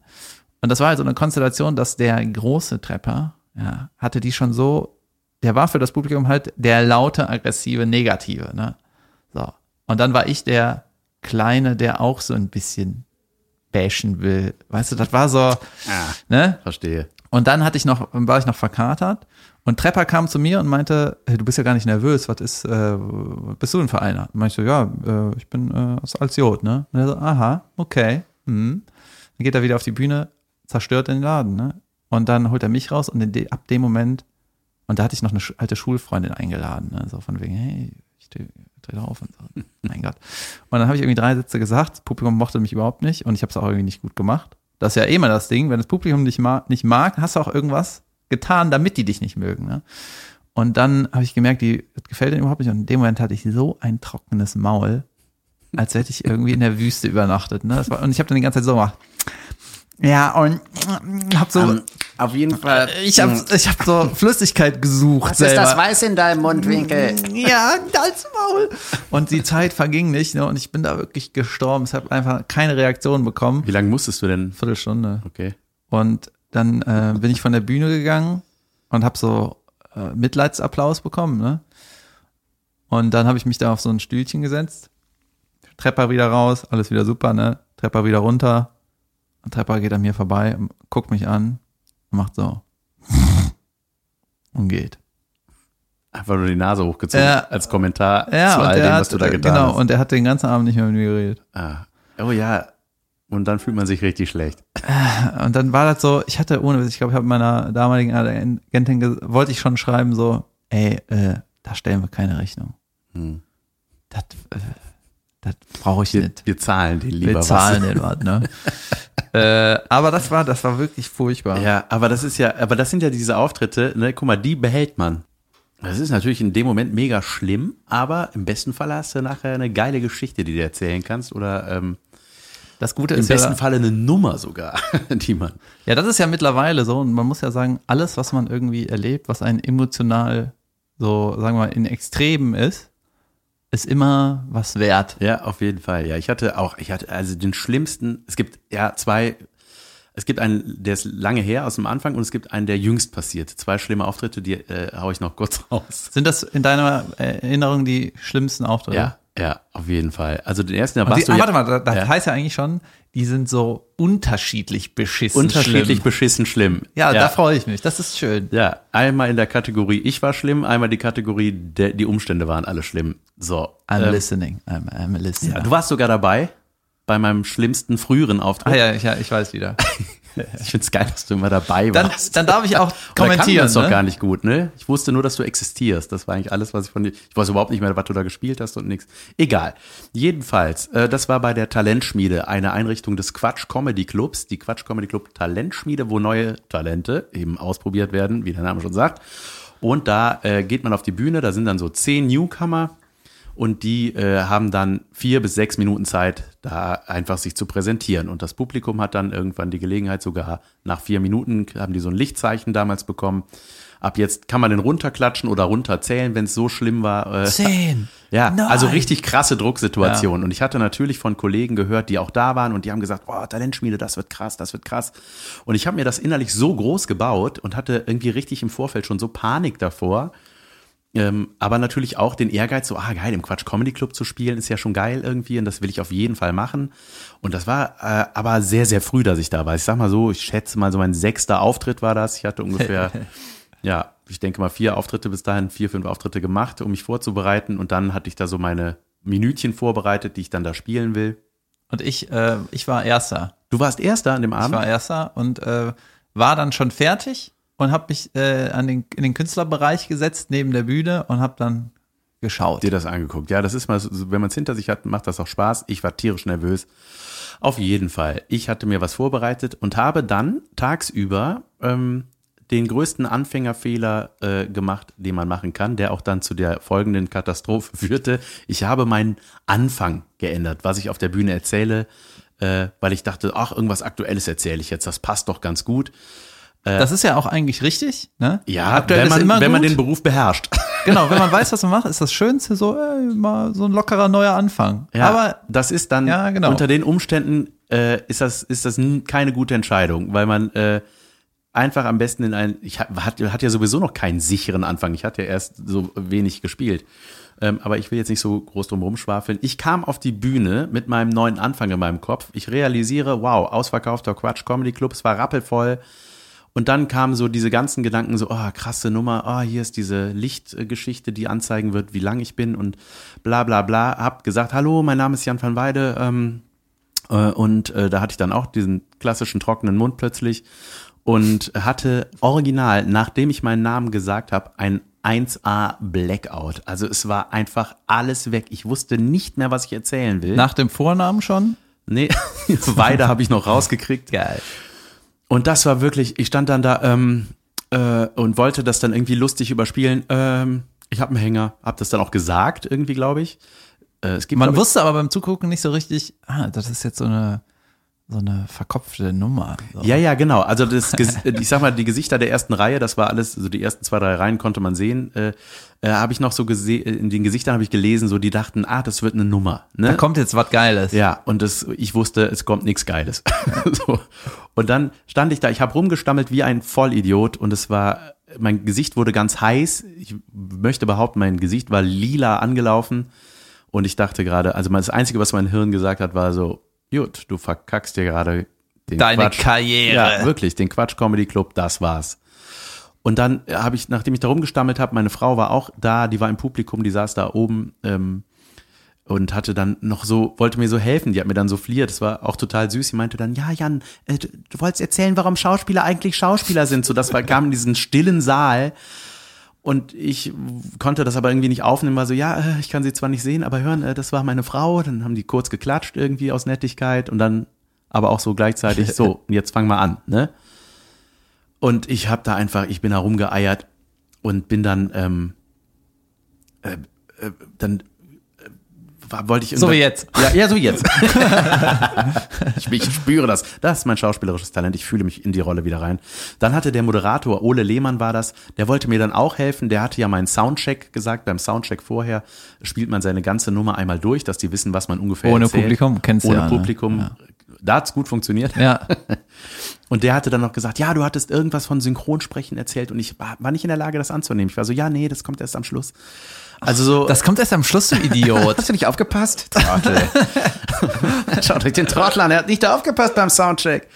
Speaker 1: Und das war halt so eine Konstellation, dass der große Trepper, ja, hatte die schon so, der war für das Publikum halt der laute, aggressive, negative, ne? So. Und dann war ich der Kleine, der auch so ein bisschen bashen will. Weißt du, das war so,
Speaker 2: Ah,
Speaker 1: ne?
Speaker 2: verstehe.
Speaker 1: Und dann hatte ich noch, war ich noch verkatert und Trepper kam zu mir und meinte, hey, du bist ja gar nicht nervös, was ist, äh, bist du denn für einer? Und meinte ich so, ja, äh, ich bin äh, aus Alziot, ne? Und er so, aha, okay. Hm. Dann geht er wieder auf die Bühne, zerstört den Laden, ne? Und dann holt er mich raus und in de, ab dem Moment, und da hatte ich noch eine alte Schulfreundin eingeladen, ne? So von wegen, hey, ich dreh, dreh da auf und so. mein Gott. Und dann habe ich irgendwie drei Sätze gesagt, das Publikum mochte mich überhaupt nicht und ich habe es auch irgendwie nicht gut gemacht. Das ist ja eh mal das Ding, wenn das Publikum dich ma nicht mag, hast du auch irgendwas getan, damit die dich nicht mögen. Ne? Und dann habe ich gemerkt, die das gefällt denen überhaupt nicht. Und in dem Moment hatte ich so ein trockenes Maul, als hätte ich irgendwie in der Wüste übernachtet. Ne? War, und ich habe dann die ganze Zeit so gemacht. Ja, und hab so,
Speaker 2: Ähm, auf jeden Fall.
Speaker 1: ich habe ich hab so Flüssigkeit gesucht. selber.
Speaker 2: Weiß in deinem Mundwinkel?
Speaker 1: Ja, als Maul. Und die Zeit verging nicht, ne? Und ich bin da wirklich gestorben. Ich habe einfach keine Reaktion bekommen.
Speaker 2: Wie lange musstest du denn?
Speaker 1: Viertelstunde.
Speaker 2: Okay.
Speaker 1: Und dann äh, bin ich von der Bühne gegangen und habe so äh, Mitleidsapplaus bekommen, ne? Und dann habe ich mich da auf so ein Stühlchen gesetzt. Trepper wieder raus, alles wieder super, ne? Trepper wieder runter. Und Trepper geht an mir vorbei, guckt mich an macht so. Und geht.
Speaker 2: Einfach nur die Nase hochgezogen
Speaker 1: Ja.
Speaker 2: als Kommentar
Speaker 1: Ja,
Speaker 2: zu all dem,
Speaker 1: hat,
Speaker 2: was du da getan
Speaker 1: genau,
Speaker 2: hast.
Speaker 1: und er hat den ganzen Abend nicht mehr mit mir geredet.
Speaker 2: ah. Oh ja. Und dann fühlt man sich richtig schlecht.
Speaker 1: Und dann war das so, ich hatte ohne, ich glaube, ich habe meiner damaligen Agentin, ge- wollte ich schon schreiben so, ey, äh, da stellen wir keine Rechnung.
Speaker 2: Hm.
Speaker 1: Das, äh, das brauche ich
Speaker 2: Wir,
Speaker 1: nicht.
Speaker 2: wir zahlen den lieber
Speaker 1: Wir zahlen den was, ne? äh, aber das war, das war wirklich furchtbar.
Speaker 2: was. Ja, aber das ist ja, aber das sind ja diese Auftritte, ne, guck mal, die behält man. Das ist natürlich in dem Moment mega schlimm, aber im besten Fall hast du nachher eine geile Geschichte, die du erzählen kannst oder ähm,
Speaker 1: Das Gute
Speaker 2: im
Speaker 1: ist
Speaker 2: besten
Speaker 1: ja,
Speaker 2: Falle eine Nummer sogar, die man.
Speaker 1: ja, das ist ja mittlerweile so und man muss ja sagen, alles, was man irgendwie erlebt, was einen emotional so, sagen wir mal, in Extremen ist, ist immer was wert.
Speaker 2: Ja, auf jeden Fall. Ja, ich hatte auch, ich hatte also den schlimmsten, es gibt ja zwei, es gibt einen, der ist lange her aus dem Anfang und es gibt einen, der jüngst passiert. Zwei schlimme Auftritte, die äh, hau ich noch kurz raus.
Speaker 1: Sind das in deiner Erinnerung die schlimmsten Auftritte?
Speaker 2: Ja, ja, auf jeden Fall. Also den ersten, da warst
Speaker 1: die,
Speaker 2: du
Speaker 1: ah,
Speaker 2: ja
Speaker 1: warte mal, das
Speaker 2: Ja.
Speaker 1: heißt ja eigentlich schon, die sind so unterschiedlich beschissen.
Speaker 2: unterschiedlich
Speaker 1: schlimm.
Speaker 2: beschissen schlimm.
Speaker 1: Ja,
Speaker 2: ja.
Speaker 1: da freue ich mich. Das ist schön.
Speaker 2: Ja, einmal in der Kategorie ich war schlimm, einmal die Kategorie der, die Umstände waren alle schlimm. So.
Speaker 1: I'm
Speaker 2: ähm,
Speaker 1: listening. I'm, I'm a listener.
Speaker 2: ja, du warst sogar dabei bei meinem schlimmsten früheren Auftritt.
Speaker 1: ah ja, ich, ja, ich weiß wieder.
Speaker 2: Ich finde es geil, dass du immer dabei
Speaker 1: Dann,
Speaker 2: warst.
Speaker 1: dann darf ich auch
Speaker 2: Oder kannten wir
Speaker 1: kommentieren.
Speaker 2: uns doch
Speaker 1: Ne?
Speaker 2: gar nicht gut, ne? Ich wusste nur, dass du existierst. Das war eigentlich alles, was ich von dir. Ich weiß überhaupt nicht mehr, was du da gespielt hast und nichts. Egal. Jedenfalls, äh, das war bei der Talentschmiede, eine Einrichtung des Quatsch Comedy Clubs, die Quatsch Comedy Club Talentschmiede, wo neue Talente eben ausprobiert werden, wie der Name schon sagt. Und da äh, geht man auf die Bühne, da sind dann so zehn Newcomer und die äh, haben dann vier bis sechs Minuten Zeit, da einfach sich zu präsentieren. Und das Publikum hat dann irgendwann die Gelegenheit, sogar nach vier Minuten haben die so ein Lichtzeichen damals bekommen. Ab jetzt kann man den runterklatschen oder runterzählen, wenn es so schlimm war. Äh,
Speaker 1: Zehn.
Speaker 2: ja,
Speaker 1: Nein.
Speaker 2: also richtig krasse Drucksituation. Und ich hatte natürlich von Kollegen gehört, die auch da waren und die haben gesagt, oh, Talentschmiede, das wird krass, das wird krass. Und ich habe mir das innerlich so groß gebaut und hatte irgendwie richtig im Vorfeld schon so Panik davor. Ähm, aber natürlich auch den Ehrgeiz, so, ah, geil, im Quatsch Comedy Club zu spielen, ist ja schon geil irgendwie und das will ich auf jeden Fall machen. Und das war äh, aber sehr, sehr früh, dass ich da war. Ich sag mal so, ich schätze mal so mein sechster Auftritt war das. Ich hatte ungefähr, ja, ich denke mal vier Auftritte bis dahin, vier, fünf Auftritte gemacht, um mich vorzubereiten. Und dann hatte ich da so meine Minütchen vorbereitet, die ich dann da spielen will.
Speaker 1: Und ich, äh, ich war Erster.
Speaker 2: Du warst Erster an dem
Speaker 1: Ich
Speaker 2: Abend?
Speaker 1: war Erster und äh, war dann schon fertig und habe mich äh, an den, in den Künstlerbereich gesetzt, neben der Bühne und habe dann geschaut.
Speaker 2: dir das angeguckt. Ja, das ist mal, so, wenn man es hinter sich hat, macht das auch Spaß. Ich war tierisch nervös. Auf jeden Fall. Ich hatte mir was vorbereitet und habe dann tagsüber ähm, den größten Anfängerfehler äh, gemacht, den man machen kann, der auch dann zu der folgenden Katastrophe führte. Ich habe meinen Anfang geändert, was ich auf der Bühne erzähle, äh, weil ich dachte, ach, irgendwas Aktuelles erzähle ich jetzt, das passt doch ganz gut.
Speaker 1: Das ist ja auch eigentlich richtig. Ne?
Speaker 2: Ja,
Speaker 1: Aktuell
Speaker 2: wenn man,
Speaker 1: immer
Speaker 2: wenn man den Beruf beherrscht.
Speaker 1: Genau, wenn man weiß, was man macht, ist das Schönste so, ey, mal so ein lockerer neuer Anfang.
Speaker 2: Ja,
Speaker 1: Aber
Speaker 2: das ist dann
Speaker 1: Ja, genau.
Speaker 2: unter den Umständen äh, ist das ist das keine gute Entscheidung, weil man äh, einfach am besten in ein ich hat, hat hat ja sowieso noch keinen sicheren Anfang. Ich hatte ja erst so wenig gespielt. Ähm, aber ich will jetzt nicht so groß drum rumschwafeln. Ich kam auf die Bühne mit meinem neuen Anfang in meinem Kopf. Ich realisiere, wow, ausverkaufter Quatsch Comedy Club, es war rappelvoll. Und dann kamen so diese ganzen Gedanken so, oh, krasse Nummer, oh, hier ist diese Lichtgeschichte, die anzeigen wird, wie lang ich bin und bla bla bla. Hab gesagt, hallo, mein Name ist Jan van Weide. Ähm, äh, und äh, da hatte ich dann auch diesen klassischen trockenen Mund plötzlich und hatte original, nachdem ich meinen Namen gesagt habe, ein 1A Blackout. Also es war einfach alles weg. Ich wusste nicht mehr, was ich erzählen will.
Speaker 1: nach dem Vornamen schon?
Speaker 2: nee, Weide habe ich noch rausgekriegt.
Speaker 1: Geil.
Speaker 2: Und das war wirklich, ich stand dann da ähm, äh, und wollte das dann irgendwie lustig überspielen. Ähm, ich habe einen Hänger, habe das dann auch gesagt, irgendwie, glaube ich. Äh, es gibt,
Speaker 1: Man wusste aber beim Zugucken nicht so richtig, ah, das ist jetzt so eine, so eine verkopfte Nummer. So.
Speaker 2: Ja, ja, genau. Also das, ich sag mal, die Gesichter der ersten Reihe, das war alles, also die ersten zwei, drei Reihen konnte man sehen. Äh, äh, habe ich noch so gesehen, in den Gesichtern habe ich gelesen, so die dachten, ah, das wird eine Nummer. Ne?
Speaker 1: Da kommt jetzt was Geiles.
Speaker 2: Ja, und das, ich wusste, es kommt nichts Geiles. so. Und dann stand ich da, ich habe rumgestammelt wie ein Vollidiot und es war, mein Gesicht wurde ganz heiß. Ich möchte behaupten, mein Gesicht war lila angelaufen. Und ich dachte gerade, also das Einzige, was mein Hirn gesagt hat, war so, gut, du verkackst dir gerade den
Speaker 1: Deine
Speaker 2: Quatsch.
Speaker 1: Karriere.
Speaker 2: Ja, wirklich, den Quatsch Comedy Club, das war's. Und dann habe ich, nachdem ich da rumgestammelt habe, meine Frau war auch da, die war im Publikum, die saß da oben ähm, und hatte dann noch so, wollte mir so helfen, die hat mir dann so fliert, das war auch total süß, sie meinte dann, ja Jan, äh, du, du wolltest erzählen, warum Schauspieler eigentlich Schauspieler sind, so das kam in diesen stillen Saal. Und ich konnte das aber irgendwie nicht aufnehmen, war so, ja, äh, ich kann sie zwar nicht sehen, aber hören, äh, das war meine Frau, dann haben die kurz geklatscht irgendwie aus Nettigkeit und dann aber auch so gleichzeitig, so, jetzt fang mal an, ne? Und ich habe da einfach, ich bin da rumgeeiert und bin dann, ähm, äh, äh, dann äh, wollte ich
Speaker 1: So wie jetzt.
Speaker 2: Ja, ja, so wie jetzt. ich, ich spüre das. Das ist mein schauspielerisches Talent. Ich fühle mich in die Rolle wieder rein. Dann hatte der Moderator, Ole Lehmann war das, der wollte mir dann auch helfen. Der hatte ja meinen Soundcheck gesagt. Beim Soundcheck vorher spielt man seine ganze Nummer einmal durch, dass die wissen, was man ungefähr
Speaker 1: Ohne
Speaker 2: erzählt.
Speaker 1: Publikum, kennst du
Speaker 2: Ohne
Speaker 1: ja, ne?
Speaker 2: Publikum.
Speaker 1: Ja.
Speaker 2: Da hat's gut funktioniert.
Speaker 1: Ja.
Speaker 2: Und der hatte dann noch gesagt, ja, du hattest irgendwas von Synchronsprechen erzählt und ich war war nicht in der Lage, das anzunehmen. Ich war so, ja, nee, das kommt erst am Schluss. Also so.
Speaker 1: Das kommt erst am Schluss, du Idiot.
Speaker 2: Hast du nicht aufgepasst? Trottel. Schaut euch den Trottel an, er hat nicht aufgepasst beim Soundcheck.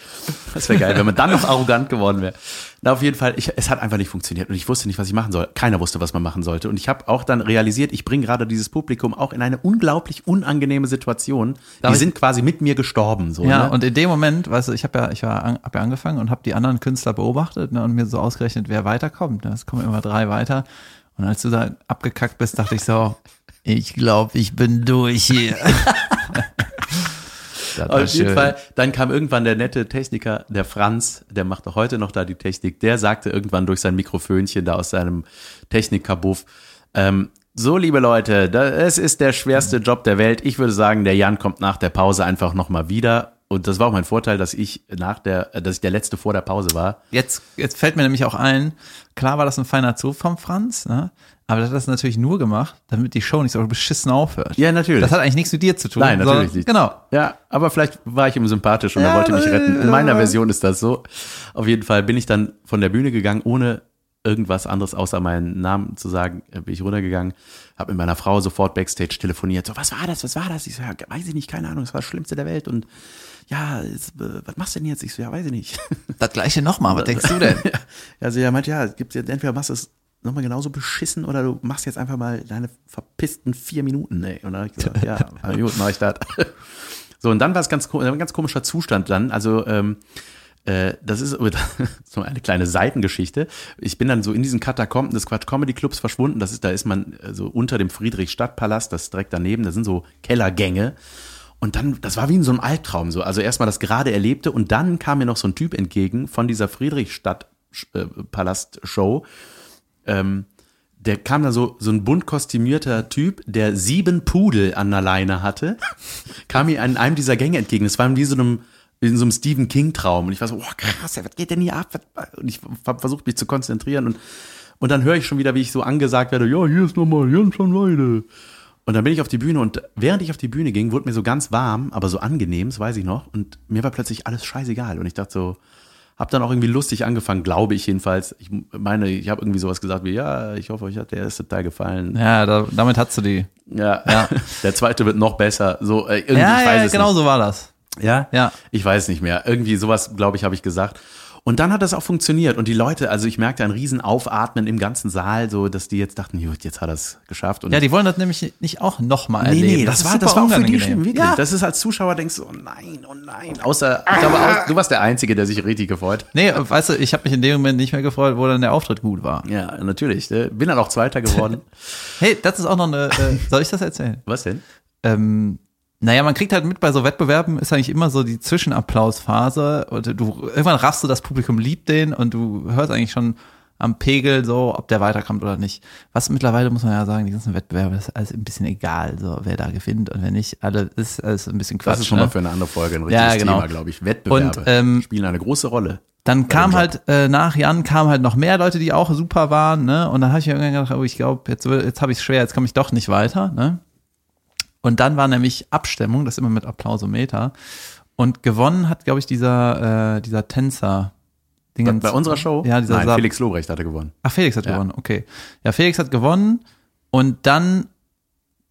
Speaker 2: Das wäre geil, wenn man dann noch arrogant geworden wäre. Na, auf jeden Fall, ich, es hat einfach nicht funktioniert und ich wusste nicht, was ich machen soll. Keiner wusste, was man machen sollte. Und ich habe auch dann realisiert, ich bringe gerade dieses Publikum auch in eine unglaublich unangenehme Situation.
Speaker 1: Darf
Speaker 2: Die sind quasi mit mir gestorben. So,
Speaker 1: Ja,
Speaker 2: ne?
Speaker 1: und in dem Moment, weißt du, ich habe ja, ich war, an- hab ja angefangen und habe die anderen Künstler beobachtet ne, und mir so ausgerechnet, wer weiterkommt. Ne? Es kommen immer drei weiter. Und als du da abgekackt bist, dachte ich so, ich glaube, ich bin durch hier.
Speaker 2: Auf jeden Fall, dann kam irgendwann der nette Techniker, der Franz, der macht auch heute noch da die Technik, der sagte irgendwann durch sein Mikrofönchen da aus seinem Technikkabuff, ähm, so, liebe Leute, es ist der schwerste Job der Welt. Ich würde sagen, der Jan kommt nach der Pause einfach nochmal wieder. Und das war auch mein Vorteil, dass ich nach der, dass ich der letzte vor der Pause war.
Speaker 1: Jetzt, jetzt fällt mir nämlich auch ein, klar war das ein feiner Zug vom Franz, ne? Aber das hat das natürlich nur gemacht, damit die Show nicht so beschissen aufhört.
Speaker 2: Ja, natürlich.
Speaker 1: Das hat eigentlich nichts mit dir zu tun.
Speaker 2: Nein, natürlich nicht.
Speaker 1: Genau.
Speaker 2: Ja, aber vielleicht war ich ihm sympathisch und ja, er wollte mich retten. In meiner Version ist das so. Auf jeden Fall bin ich dann von der Bühne gegangen, ohne irgendwas anderes außer meinen Namen zu sagen, äh, bin ich runtergegangen, habe mit meiner Frau sofort Backstage telefoniert. So, was war das? Was war das? Ich so, ja, weiß ich nicht, keine Ahnung, das war das Schlimmste der Welt und ja, jetzt, äh, was machst du denn jetzt? Ich so, ja, weiß ich nicht.
Speaker 1: Das gleiche nochmal, was denkst du denn?
Speaker 2: also er meint, ja, gibt's jetzt entweder machst du es nochmal genauso beschissen oder du machst jetzt einfach mal deine verpissten vier Minuten, ey. Und dann habe ich gesagt, ja, gut, mach ich das. So, und dann war es ganz, ein ganz komischer Zustand dann. Also, ähm, äh, das ist so eine kleine Seitengeschichte. Ich bin dann so in diesen Katakomben des Quatsch Comedy Clubs verschwunden. Das ist, da ist man äh, so unter dem Friedrichstadtpalast, das ist direkt daneben. Da sind so Kellergänge. Und dann, das war wie in so einem Albtraum so. Also erstmal das gerade Erlebte und dann kam mir noch so ein Typ entgegen von dieser Friedrichstadt-Palast-Show. Ähm, der kam da so, so ein bunt kostümierter Typ, der sieben Pudel an der Leine hatte, kam mir an einem dieser Gänge entgegen. Das war wie so einem, in so einem Stephen King-Traum. Und ich war so, oh krass, was geht denn hier ab? Und ich habe mich zu konzentrieren. Und, und dann höre ich schon wieder, wie ich so angesagt werde, ja, hier ist nochmal Jens von Weide. Und dann bin ich auf die Bühne und während ich auf die Bühne ging, wurde mir so ganz warm, aber so angenehm, das weiß ich noch. Und mir war plötzlich alles scheißegal. Und ich dachte so, hab dann auch irgendwie lustig angefangen, glaube ich jedenfalls. Ich meine, ich habe irgendwie sowas gesagt wie, ja, ich hoffe, euch hat der erste Teil gefallen.
Speaker 1: Ja, da, damit hast du die.
Speaker 2: Ja, ja. der zweite wird noch besser. So, äh, irgendwie,
Speaker 1: ja,
Speaker 2: ich weiß
Speaker 1: ja,
Speaker 2: es
Speaker 1: genau
Speaker 2: nicht.
Speaker 1: so war das.
Speaker 2: Ja?
Speaker 1: Ja.
Speaker 2: Ich weiß nicht mehr. Irgendwie sowas, glaube ich, habe ich gesagt. Und dann hat das auch funktioniert. Und die Leute, also ich merkte ein riesen Aufatmen im ganzen Saal, so dass die jetzt dachten, gut, jetzt hat er es geschafft. Und
Speaker 1: Ja, die wollen das nämlich nicht auch nochmal
Speaker 2: nee,
Speaker 1: erleben.
Speaker 2: nee, das, war,
Speaker 1: ist
Speaker 2: das war auch für die schlimm, wirklich.
Speaker 1: Ja.
Speaker 2: Das ist als Zuschauer denkst du, oh nein, oh nein. Außer, ich glaube, au- du warst der Einzige, der sich richtig gefreut.
Speaker 1: Nee, weißt du, ich habe mich in dem Moment nicht mehr gefreut, wo dann der Auftritt gut war.
Speaker 2: Ja, natürlich. äh, Bin dann auch Zweiter geworden.
Speaker 1: Hey, das ist auch noch eine, äh, soll ich das erzählen?
Speaker 2: Was denn?
Speaker 1: ähm, naja, man kriegt halt mit bei so Wettbewerben, ist eigentlich immer so die Zwischenapplausphase und du, irgendwann raffst du, das Publikum liebt den und du hörst eigentlich schon am Pegel so, ob der weiterkommt oder nicht. Was mittlerweile muss man ja sagen, die ganzen Wettbewerbe ist alles ein bisschen egal, so wer da gewinnt und wer nicht. Alle ist alles ein bisschen Quatsch.
Speaker 2: Das ist schon
Speaker 1: ne?
Speaker 2: mal für eine andere Folge ein richtiges
Speaker 1: Ja, genau.
Speaker 2: Thema, glaube ich. Wettbewerbe
Speaker 1: Und, ähm,
Speaker 2: spielen eine große Rolle.
Speaker 1: Dann kam halt äh, nach Jan kamen halt noch mehr Leute, die auch super waren, ne? Und dann habe ich mir irgendwann gedacht, oh, ich glaube, jetzt, jetzt habe ich es schwer, jetzt komme ich doch nicht weiter, ne? Und dann war nämlich Abstimmung, das immer mit Applausometer. Und gewonnen hat, glaube ich, dieser, äh, dieser Tänzer.
Speaker 2: Bei,
Speaker 1: Dingens-
Speaker 2: bei unserer Show?
Speaker 1: Ja, dieser
Speaker 2: Nein, Felix Lobrecht hatte gewonnen.
Speaker 1: Ach, Felix hat
Speaker 2: Ja.
Speaker 1: gewonnen, okay. Ja, Felix hat gewonnen und dann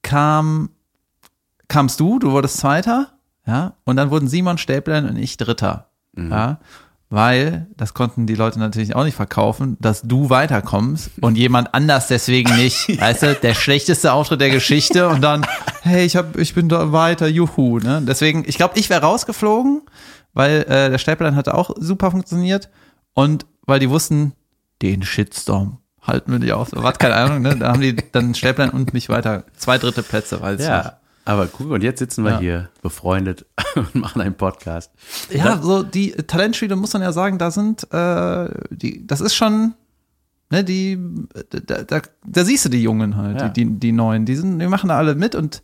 Speaker 1: kam, kamst du, du wurdest Zweiter, ja, und dann wurden Simon Stäblein und ich Dritter,
Speaker 2: Mhm.
Speaker 1: ja, weil, das konnten die Leute natürlich auch nicht verkaufen, dass du weiterkommst und jemand anders deswegen nicht, weißt du, der schlechteste Auftritt der Geschichte und dann, hey, ich hab, ich bin da weiter, juhu, ne, deswegen, ich glaube, ich wäre rausgeflogen, weil äh, der Stäblein hatte auch super funktioniert und weil die wussten, den Shitstorm halten wir nicht aus. Was, keine Ahnung, ne? Da haben die dann Stäblein und mich weiter. Zwei dritte Plätze, weil es
Speaker 2: Ja. Aber guck, und jetzt sitzen wir
Speaker 1: Ja.
Speaker 2: hier befreundet und machen einen Podcast.
Speaker 1: Ja, so die Talentspiele muss man ja sagen, da sind, äh, die, das ist schon, ne, die, da, da, da siehst du die Jungen halt,
Speaker 2: Ja.
Speaker 1: die, die, die Neuen, die sind, die machen da alle mit und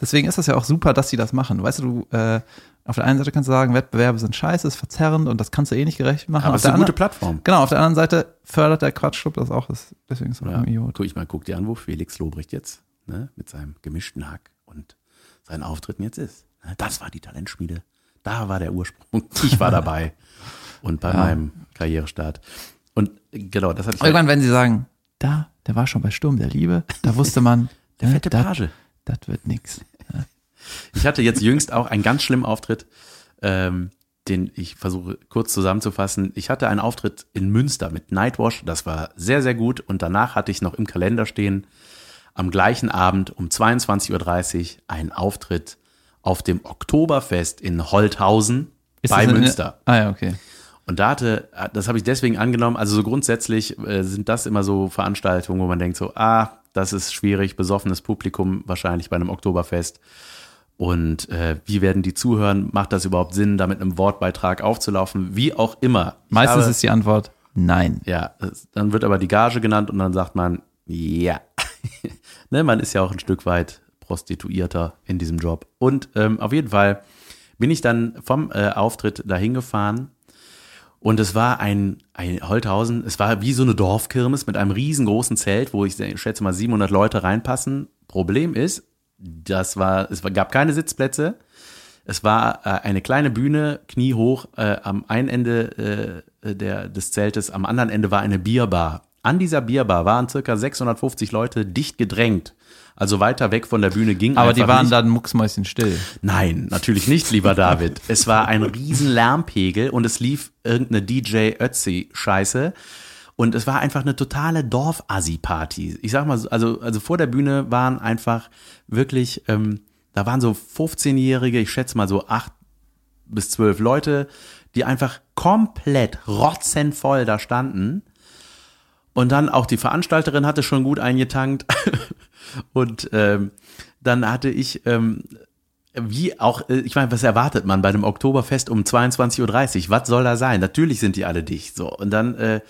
Speaker 1: deswegen ist das ja auch super, dass sie das machen. Weißt du, du, äh, auf der einen Seite kannst du sagen, Wettbewerbe sind scheiße, ist verzerrend und das kannst du eh nicht gerecht machen.
Speaker 2: Aber es ist eine gute Plattform.
Speaker 1: Genau, auf der anderen Seite fördert der Quatschclub das auch, das, deswegen ist es
Speaker 2: Ja.
Speaker 1: gut.
Speaker 2: Guck ich mal, guck dir an, wo Felix Lobrecht jetzt ne, mit seinem gemischten Hack seinen Auftritten jetzt ist. Ne, Das war die Talentschmiede. Da war der Ursprung. Ich war dabei. Und bei meinem Karrierestart. Und genau, das hatte ich.
Speaker 1: Irgendwann, wenn sie sagen, da, der war schon bei Sturm der Liebe, da wusste man,
Speaker 2: der
Speaker 1: ne,
Speaker 2: fette Page.
Speaker 1: das wird nix.
Speaker 2: Ich hatte jetzt jüngst auch einen ganz schlimmen Auftritt, ähm, den ich versuche kurz zusammenzufassen. Ich hatte einen Auftritt in Münster mit Nightwash, das war sehr, sehr gut. Und danach hatte ich noch im Kalender stehen, am gleichen Abend um 22.30 Uhr einen Auftritt auf dem Oktoberfest in Holthausen
Speaker 1: Ist
Speaker 2: bei Münster.
Speaker 1: Ah ja, okay.
Speaker 2: Und da hatte, das habe ich deswegen angenommen, also so grundsätzlich äh, sind das immer so Veranstaltungen, wo man denkt so, ah, das ist schwierig, besoffenes Publikum wahrscheinlich bei einem Oktoberfest. Und äh, wie werden die zuhören? Macht das überhaupt Sinn, da mit einem Wortbeitrag aufzulaufen? Wie auch immer. Ich
Speaker 1: Meistens
Speaker 2: habe,
Speaker 1: ist die Antwort nein.
Speaker 2: ja, dann wird aber die Gage genannt und dann sagt man, ja. ne, man ist ja auch ein Stück weit Prostituierter in diesem Job. Und ähm, auf jeden Fall bin ich dann vom äh, Auftritt dahin gefahren und es war ein, ein Holthausen, es war wie so eine Dorfkirmes mit einem riesengroßen Zelt, wo ich schätze mal 700 Leute reinpassen. Problem ist, das war, es gab keine Sitzplätze. Es war äh, eine kleine Bühne, kniehoch, äh, am einen Ende äh, der, des Zeltes, am anderen Ende war eine Bierbar. An dieser Bierbar waren circa 650 Leute dicht gedrängt. Also weiter weg von der Bühne ging
Speaker 1: Aber die waren
Speaker 2: nicht.
Speaker 1: dann mucksmäuschen still.
Speaker 2: Nein, natürlich nicht, lieber David. Es war ein riesen Lärmpegel und es lief irgendeine DJ Ötzi-Scheiße. Und es war einfach eine totale Dorf-Assi-Party. Ich sag mal, so, also, also vor der Bühne waren einfach wirklich, ähm, da waren so 15-Jährige, ich schätze mal so acht bis zwölf Leute, die einfach komplett rotzenvoll da standen. Und dann auch die Veranstalterin hatte schon gut eingetankt. Und ähm, dann hatte ich, ähm, wie auch, äh, ich meine, was erwartet man bei einem Oktoberfest um 22.30 Uhr? Was soll da sein? Natürlich sind die alle dicht. So. Und dann äh,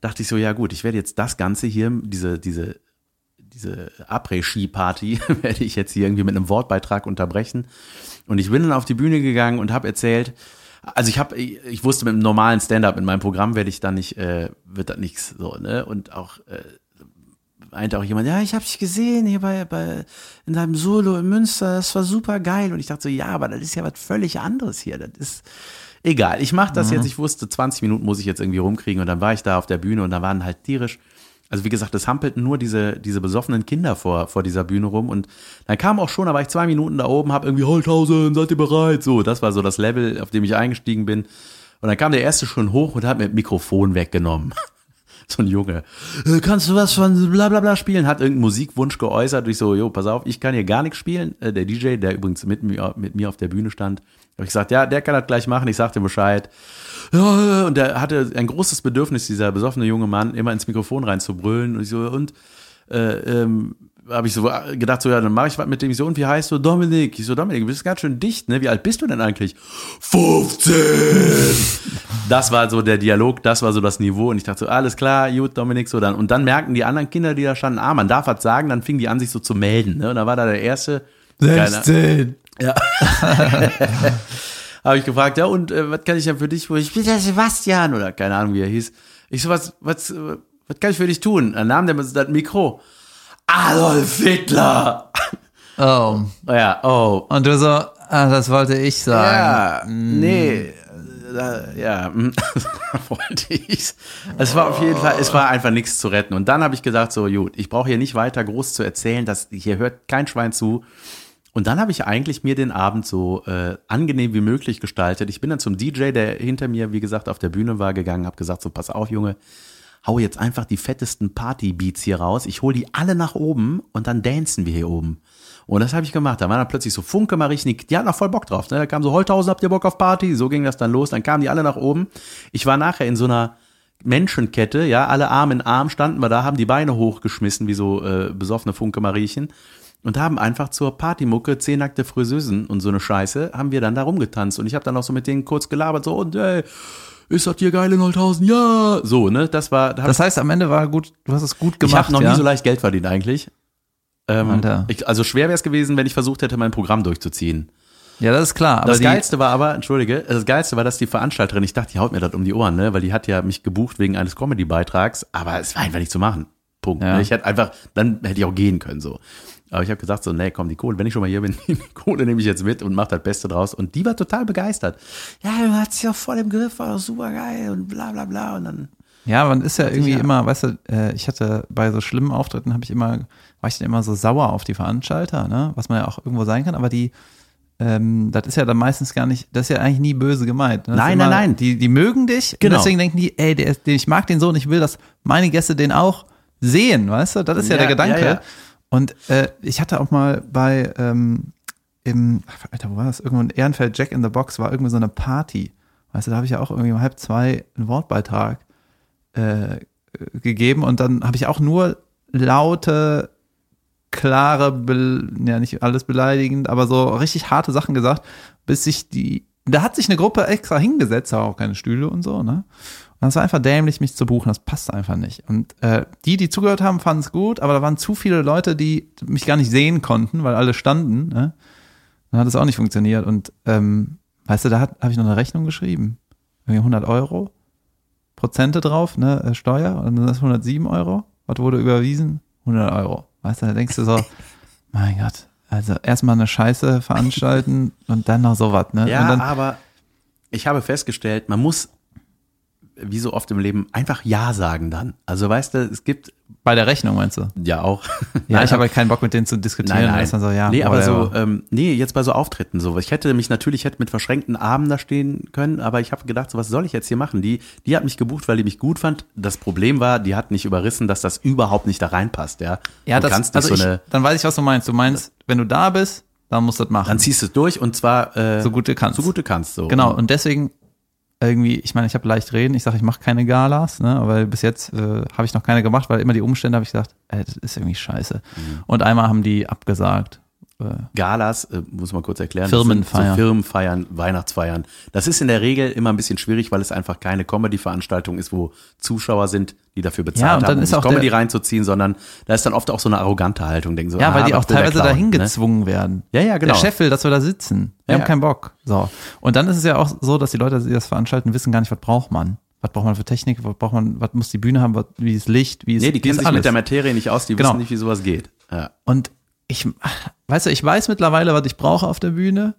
Speaker 2: dachte ich so, ja gut, ich werde jetzt das Ganze hier, diese, diese, diese Après-Ski-Party, werde ich jetzt hier irgendwie mit einem Wortbeitrag unterbrechen. Und ich bin dann auf die Bühne gegangen und habe erzählt, also ich habe, ich, wusste mit einem normalen Stand-up in meinem Programm werde ich dann nicht, äh, wird das nichts so, ne? Und auch äh, meinte auch jemand, ja, ich habe dich gesehen hier bei, bei in deinem Solo in Münster, das war super geil. Und ich dachte so, ja, aber das ist ja was völlig anderes hier. Das ist egal. Ich mache das jetzt. Ich wusste, 20 Minuten muss ich jetzt irgendwie rumkriegen. Und dann war ich da auf der Bühne und da waren halt tierisch. Also wie gesagt, es hampelten nur diese, diese besoffenen Kinder vor, vor dieser Bühne rum. Und dann kam auch schon, da war ich zwei Minuten da oben, hab irgendwie, Holthausen, seid ihr bereit? So, das war so das Level, auf dem ich eingestiegen bin. Und dann kam der erste schon hoch und hat mir das Mikrofon weggenommen. so ein Junge. "Äh, Kannst du was von bla bla bla spielen? Hat irgendeinen Musikwunsch geäußert. Ich so, jo, pass auf, ich kann hier gar nichts spielen. Äh, Der DJ, der übrigens mit mir, mit mir auf der Bühne stand, habe ich gesagt, ja, der kann das gleich machen. Ich sagte Bescheid. Ja, und der hatte ein großes Bedürfnis, dieser besoffene junge Mann, immer ins Mikrofon reinzubrüllen. Und ich so, und äh, ähm, habe ich so gedacht, so, ja, dann mache ich was mit dem. Ich so, und wie heißt du? Dominik. Ich so, Dominik, du bist ganz schön dicht, ne? Wie alt bist du denn eigentlich? 15! Das war so der Dialog, das war so das Niveau. Und ich dachte so, alles klar, gut, Dominik, so dann. Und dann merken die anderen Kinder, die da standen, ah, man darf was sagen, dann fingen die an, sich so zu melden. Ne? Und da war da der erste. Keiner- ja. Habe ich gefragt, ja, und äh, was kann ich denn für dich? Ich bin der Sebastian oder keine Ahnung, wie er hieß. Ich so, was, was, äh, was kann ich für dich tun? Dann nahm der das Mikro. Adolf Hitler!
Speaker 1: Oh.
Speaker 2: Ja, oh.
Speaker 1: Und du so, ah, das wollte ich sagen.
Speaker 2: Ja, nee. äh, Ja, mm, wollte ich. Es war auf jeden Fall, es war einfach nichts zu retten. Und dann habe ich gesagt, so, gut, ich brauche hier nicht weiter groß zu erzählen, dass hier hört kein Schwein zu. Und dann habe ich eigentlich mir den Abend so äh, angenehm wie möglich gestaltet. Ich bin dann zum DJ, der hinter mir, wie gesagt, auf der Bühne war, gegangen, habe gesagt, so, pass auf, Junge, hau jetzt einfach die fettesten Party-Beats hier raus. Ich hole die alle nach oben und dann dancen wir hier oben. Und das habe ich gemacht. Da war dann plötzlich so Funke Marichnik, die hatten auch voll Bock drauf. Ne? Da kam so, Holthausen, habt ihr Bock auf Party? So ging das dann los. Dann kamen die alle nach oben. Ich war nachher in so einer Menschenkette, ja, alle Arm in Arm standen wir da, haben die Beine hochgeschmissen, wie so äh, besoffene Funke Mariechen. Und haben einfach zur Partymucke zehn nackte Friseusen und so eine Scheiße, haben wir dann da rumgetanzt. Und ich habe dann auch so mit denen kurz gelabert, so, und ey, ist das hier geil in Holthausen? Ja! So, ne, das war, da
Speaker 1: Das heißt, am Ende war gut, du hast es gut
Speaker 2: ich
Speaker 1: gemacht.
Speaker 2: habe noch
Speaker 1: ja?
Speaker 2: nie so leicht Geld verdient eigentlich. Ähm, ich, also schwer wäre es gewesen, wenn ich versucht hätte, mein Programm durchzuziehen.
Speaker 1: Ja, das ist klar. Aber
Speaker 2: Das Geilste war aber, entschuldige, das Geilste war, dass die Veranstalterin, ich dachte, die haut mir das um die Ohren, ne? weil die hat ja mich gebucht wegen eines Comedy-Beitrags, aber es war einfach nicht zu machen. Punkt.
Speaker 1: Ja.
Speaker 2: Ne? Ich hätte einfach, dann hätte ich auch gehen können so. Aber ich habe gesagt so, nee, komm, die Kohle, wenn ich schon mal hier bin, die Kohle nehme ich jetzt mit und mach das Beste draus. Und die war total begeistert. Ja, du hast ja voll im Griff, war doch super geil und bla bla bla. Und dann,
Speaker 1: Ja, man ist ja irgendwie
Speaker 2: ja.
Speaker 1: immer, weißt du, äh, ich hatte bei so schlimmen Auftritten habe ich immer, war ich dann immer so sauer auf die Veranstalter, ne? Was man ja auch irgendwo sein kann, aber die, ähm, das ist ja dann meistens gar nicht, das ist ja eigentlich nie böse gemeint. Ne?
Speaker 2: Nein,
Speaker 1: immer,
Speaker 2: nein, nein.
Speaker 1: Die, die mögen dich
Speaker 2: Genau.
Speaker 1: und deswegen denken die, ey, der, ich mag den so und ich will, dass meine Gäste den auch sehen, weißt du? Das ist ja,
Speaker 2: Ja,
Speaker 1: der Gedanke.
Speaker 2: ja, ja.
Speaker 1: Und äh, ich hatte auch mal bei, ähm, im, Alter, wo war das? Irgendwo in Ehrenfeld, Jack in the Box, war irgendwie so eine Party. Weißt du, da habe ich ja auch irgendwie um halb zwei einen Wortbeitrag äh, gegeben und dann habe ich auch nur laute, klare, ja nicht alles beleidigend, aber so richtig harte Sachen gesagt, bis sich die, da hat sich eine Gruppe extra hingesetzt, auch keine Stühle und so, ne? Und das war einfach dämlich, mich zu buchen, das passt einfach nicht. Und äh, die, die zugehört haben, fanden es gut, aber da waren zu viele Leute, die mich gar nicht sehen konnten, weil alle standen, ne? Dann hat es auch nicht funktioniert und ähm, weißt du, da habe ich noch eine Rechnung geschrieben, irgendwie 100 Euro, Prozente drauf, ne, äh, Steuer, und dann ist das 107 Euro. Was wurde überwiesen? 100 Euro. Weißt du, da denkst du so, mein Gott, also erstmal eine Scheiße veranstalten und dann noch sowas, ne?
Speaker 2: Ja,
Speaker 1: dann,
Speaker 2: aber ich habe festgestellt, man muss, wie so oft im Leben, einfach Ja sagen dann. Also weißt du, es gibt
Speaker 1: bei der Rechnung meinst du?
Speaker 2: ja auch.
Speaker 1: Ja, ich habe halt keinen Bock mit denen zu diskutieren.
Speaker 2: Nein, nein.
Speaker 1: dann so, ja,
Speaker 2: nee, aber so, ähm, nee, jetzt bei so Auftritten so. Ich hätte mich natürlich hätte mit verschränkten Armen da stehen können, aber ich habe gedacht, so was soll ich jetzt hier machen? Die, die hat mich gebucht, weil die mich gut fand. Das Problem war, die hat nicht überrissen, dass das überhaupt nicht da reinpasst, ja.
Speaker 1: ja,
Speaker 2: du
Speaker 1: das,
Speaker 2: kannst
Speaker 1: also
Speaker 2: so
Speaker 1: ich,
Speaker 2: eine,
Speaker 1: dann weiß ich, was du meinst. Du meinst, wenn du da bist, dann musst du das machen.
Speaker 2: dann ziehst du es durch und zwar äh,
Speaker 1: so gut du kannst.
Speaker 2: so gut du kannst. So.
Speaker 1: Genau, und deswegen irgendwie, ich meine, ich habe leicht reden, ich sage, ich mache keine Galas, ne, aber bis jetzt äh, habe ich noch keine gemacht, weil immer die Umstände habe ich gesagt, ey, das ist irgendwie scheiße.
Speaker 2: Mhm.
Speaker 1: Und einmal haben die abgesagt. Äh,
Speaker 2: Galas, äh, muss man kurz erklären.
Speaker 1: Firmenfeiern.
Speaker 2: So Firmenfeiern, Weihnachtsfeiern. Das ist in der Regel immer ein bisschen schwierig, weil es einfach keine Comedy-Veranstaltung ist, wo Zuschauer sind, die dafür bezahlt
Speaker 1: Ja, und dann
Speaker 2: haben, um
Speaker 1: ist auch
Speaker 2: Comedy reinzuziehen, sondern da ist dann oft auch so eine arrogante Haltung, denken so,
Speaker 1: ja, weil
Speaker 2: ah,
Speaker 1: die auch teilweise
Speaker 2: Clown,
Speaker 1: dahin
Speaker 2: ne?
Speaker 1: gezwungen werden.
Speaker 2: Ja, ja, genau.
Speaker 1: Der Chef will, dass wir da sitzen. Wir
Speaker 2: Ja,
Speaker 1: haben keinen Bock. So. Und dann ist es ja auch so, dass die Leute, die das veranstalten, wissen gar nicht, was braucht man. Was braucht man für Technik, was braucht man, was muss die Bühne haben, was, wie ist Licht, wie ist
Speaker 2: Nee, die kennen sich
Speaker 1: alles.
Speaker 2: mit der Materie nicht aus, die
Speaker 1: Genau.
Speaker 2: wissen nicht, wie sowas geht. Ja.
Speaker 1: Und ich, weißt du, ich weiß mittlerweile, was ich brauche auf der Bühne.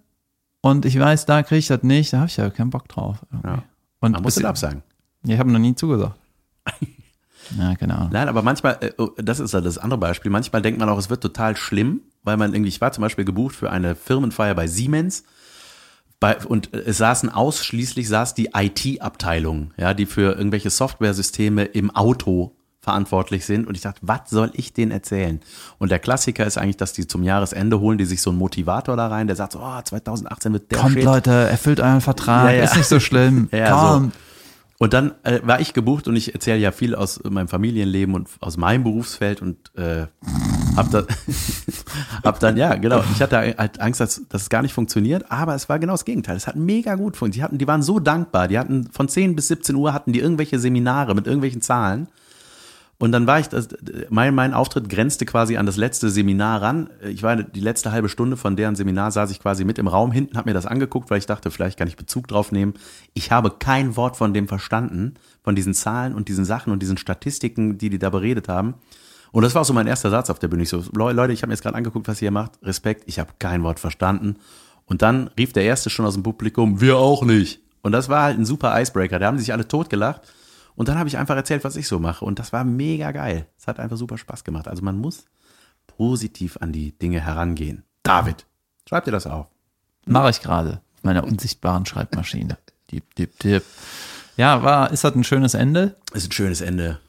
Speaker 1: Und ich weiß, da kriege ich das nicht, da habe ich ja keinen Bock drauf. irgendwie.
Speaker 2: Ja.
Speaker 1: Und
Speaker 2: Man muss es absagen.
Speaker 1: Ja, ich habe noch nie zugesagt. ja, keine Ahnung.
Speaker 2: Nein, aber manchmal, äh, oh, das ist ja das andere Beispiel, manchmal denkt man auch, es wird total schlimm, weil man irgendwie, ich war zum Beispiel gebucht für eine Firmenfeier bei Siemens bei, und es saßen ausschließlich, saß die IT-Abteilung, ja, die für irgendwelche Softwaresysteme im Auto verantwortlich sind und ich dachte, was soll ich denen erzählen? Und der Klassiker ist eigentlich, dass die zum Jahresende holen, die sich so einen Motivator da rein, der sagt so, oh, 2018 wird der
Speaker 1: Kommt,
Speaker 2: Shit.
Speaker 1: Leute, erfüllt euren Vertrag,
Speaker 2: Ja, ja.
Speaker 1: ist nicht so schlimm.
Speaker 2: Ja,
Speaker 1: Kommt.
Speaker 2: Und dann äh, war ich gebucht und ich erzähle ja viel aus meinem Familienleben und aus meinem Berufsfeld und äh, hab dann, hab dann, ja, genau, ich hatte halt Angst, dass, dass es gar nicht funktioniert, aber es war genau das Gegenteil. Es hat mega gut funktioniert. Die, hatten, die waren so dankbar. Die hatten von 10 bis 17 Uhr hatten die irgendwelche Seminare mit irgendwelchen Zahlen. Und dann war ich, das, mein, mein Auftritt grenzte quasi an das letzte Seminar ran. Ich war die letzte halbe Stunde von deren Seminar, saß ich quasi mit im Raum hinten, habe mir das angeguckt, weil ich dachte, vielleicht kann ich Bezug drauf nehmen. Ich habe kein Wort von dem verstanden, von diesen Zahlen und diesen Sachen und diesen Statistiken, die die da beredet haben. Und das war auch so mein erster Satz auf der Bühne. Ich so, "Leu- Leute, ich habe mir jetzt gerade angeguckt, was ihr macht. Respekt, ich habe kein Wort verstanden. Und dann rief der Erste schon aus dem Publikum, wir auch nicht. Und das war halt ein super Icebreaker. Da haben die sich alle totgelacht. Und dann habe ich einfach erzählt, was ich so mache. Und das war mega geil. Es hat einfach super Spaß gemacht. Also man muss positiv an die Dinge herangehen. David, schreib dir das auf.
Speaker 1: Mache ich gerade. Meiner unsichtbaren Schreibmaschine. Dip, dip, dip. Ja, war, ist das ein schönes Ende?
Speaker 2: Ist ein schönes Ende.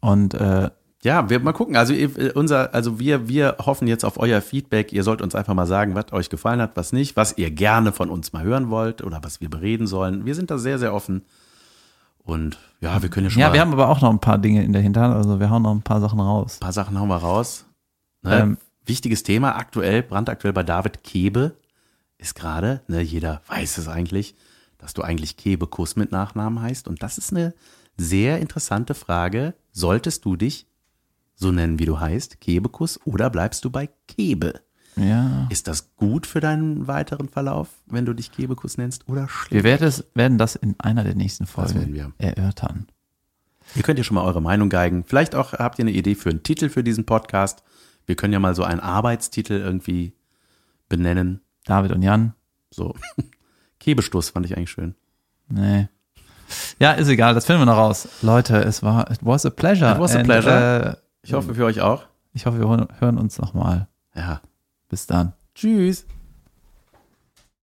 Speaker 1: Und äh,
Speaker 2: Ja, wir mal gucken. Also unser, also wir, wir hoffen jetzt auf euer Feedback. Ihr sollt uns einfach mal sagen, was euch gefallen hat, was nicht, was ihr gerne von uns mal hören wollt oder was wir bereden sollen. Wir sind da sehr, sehr offen. Und ja, wir können ja schon
Speaker 1: ja, wir haben aber auch noch ein paar Dinge in der Hinterhand, also wir hauen noch ein paar Sachen raus.
Speaker 2: ein paar Sachen hauen wir raus. Ne?
Speaker 1: Ähm,
Speaker 2: Wichtiges Thema aktuell, brandaktuell bei David Kebe ist gerade, ne, jeder weiß es eigentlich, dass du eigentlich Kebekuss mit Nachnamen heißt. Und das ist eine sehr interessante Frage. Solltest du dich so nennen, wie du heißt, Kebekuss, oder bleibst du bei Kebe?
Speaker 1: Ja.
Speaker 2: Ist das gut für deinen weiteren Verlauf, wenn du dich Kebekuss nennst, oder schlecht?
Speaker 1: Wir werden, es, werden das in einer der nächsten Folgen erörtern.
Speaker 2: Ihr könnt ja schon mal eure Meinung geigen. Vielleicht auch habt ihr eine Idee für einen Titel für diesen Podcast. Wir können ja mal so einen Arbeitstitel irgendwie benennen.
Speaker 1: David und Jan.
Speaker 2: So. Kebestoß fand ich eigentlich schön.
Speaker 1: Nee. Ja, ist egal, das finden wir noch raus. Leute, es war, it was a pleasure.
Speaker 2: It was a
Speaker 1: And,
Speaker 2: pleasure.
Speaker 1: Äh,
Speaker 2: Ich hoffe für euch auch.
Speaker 1: ich hoffe, wir hören uns nochmal.
Speaker 2: Ja.
Speaker 1: Bis dann.
Speaker 2: Tschüss.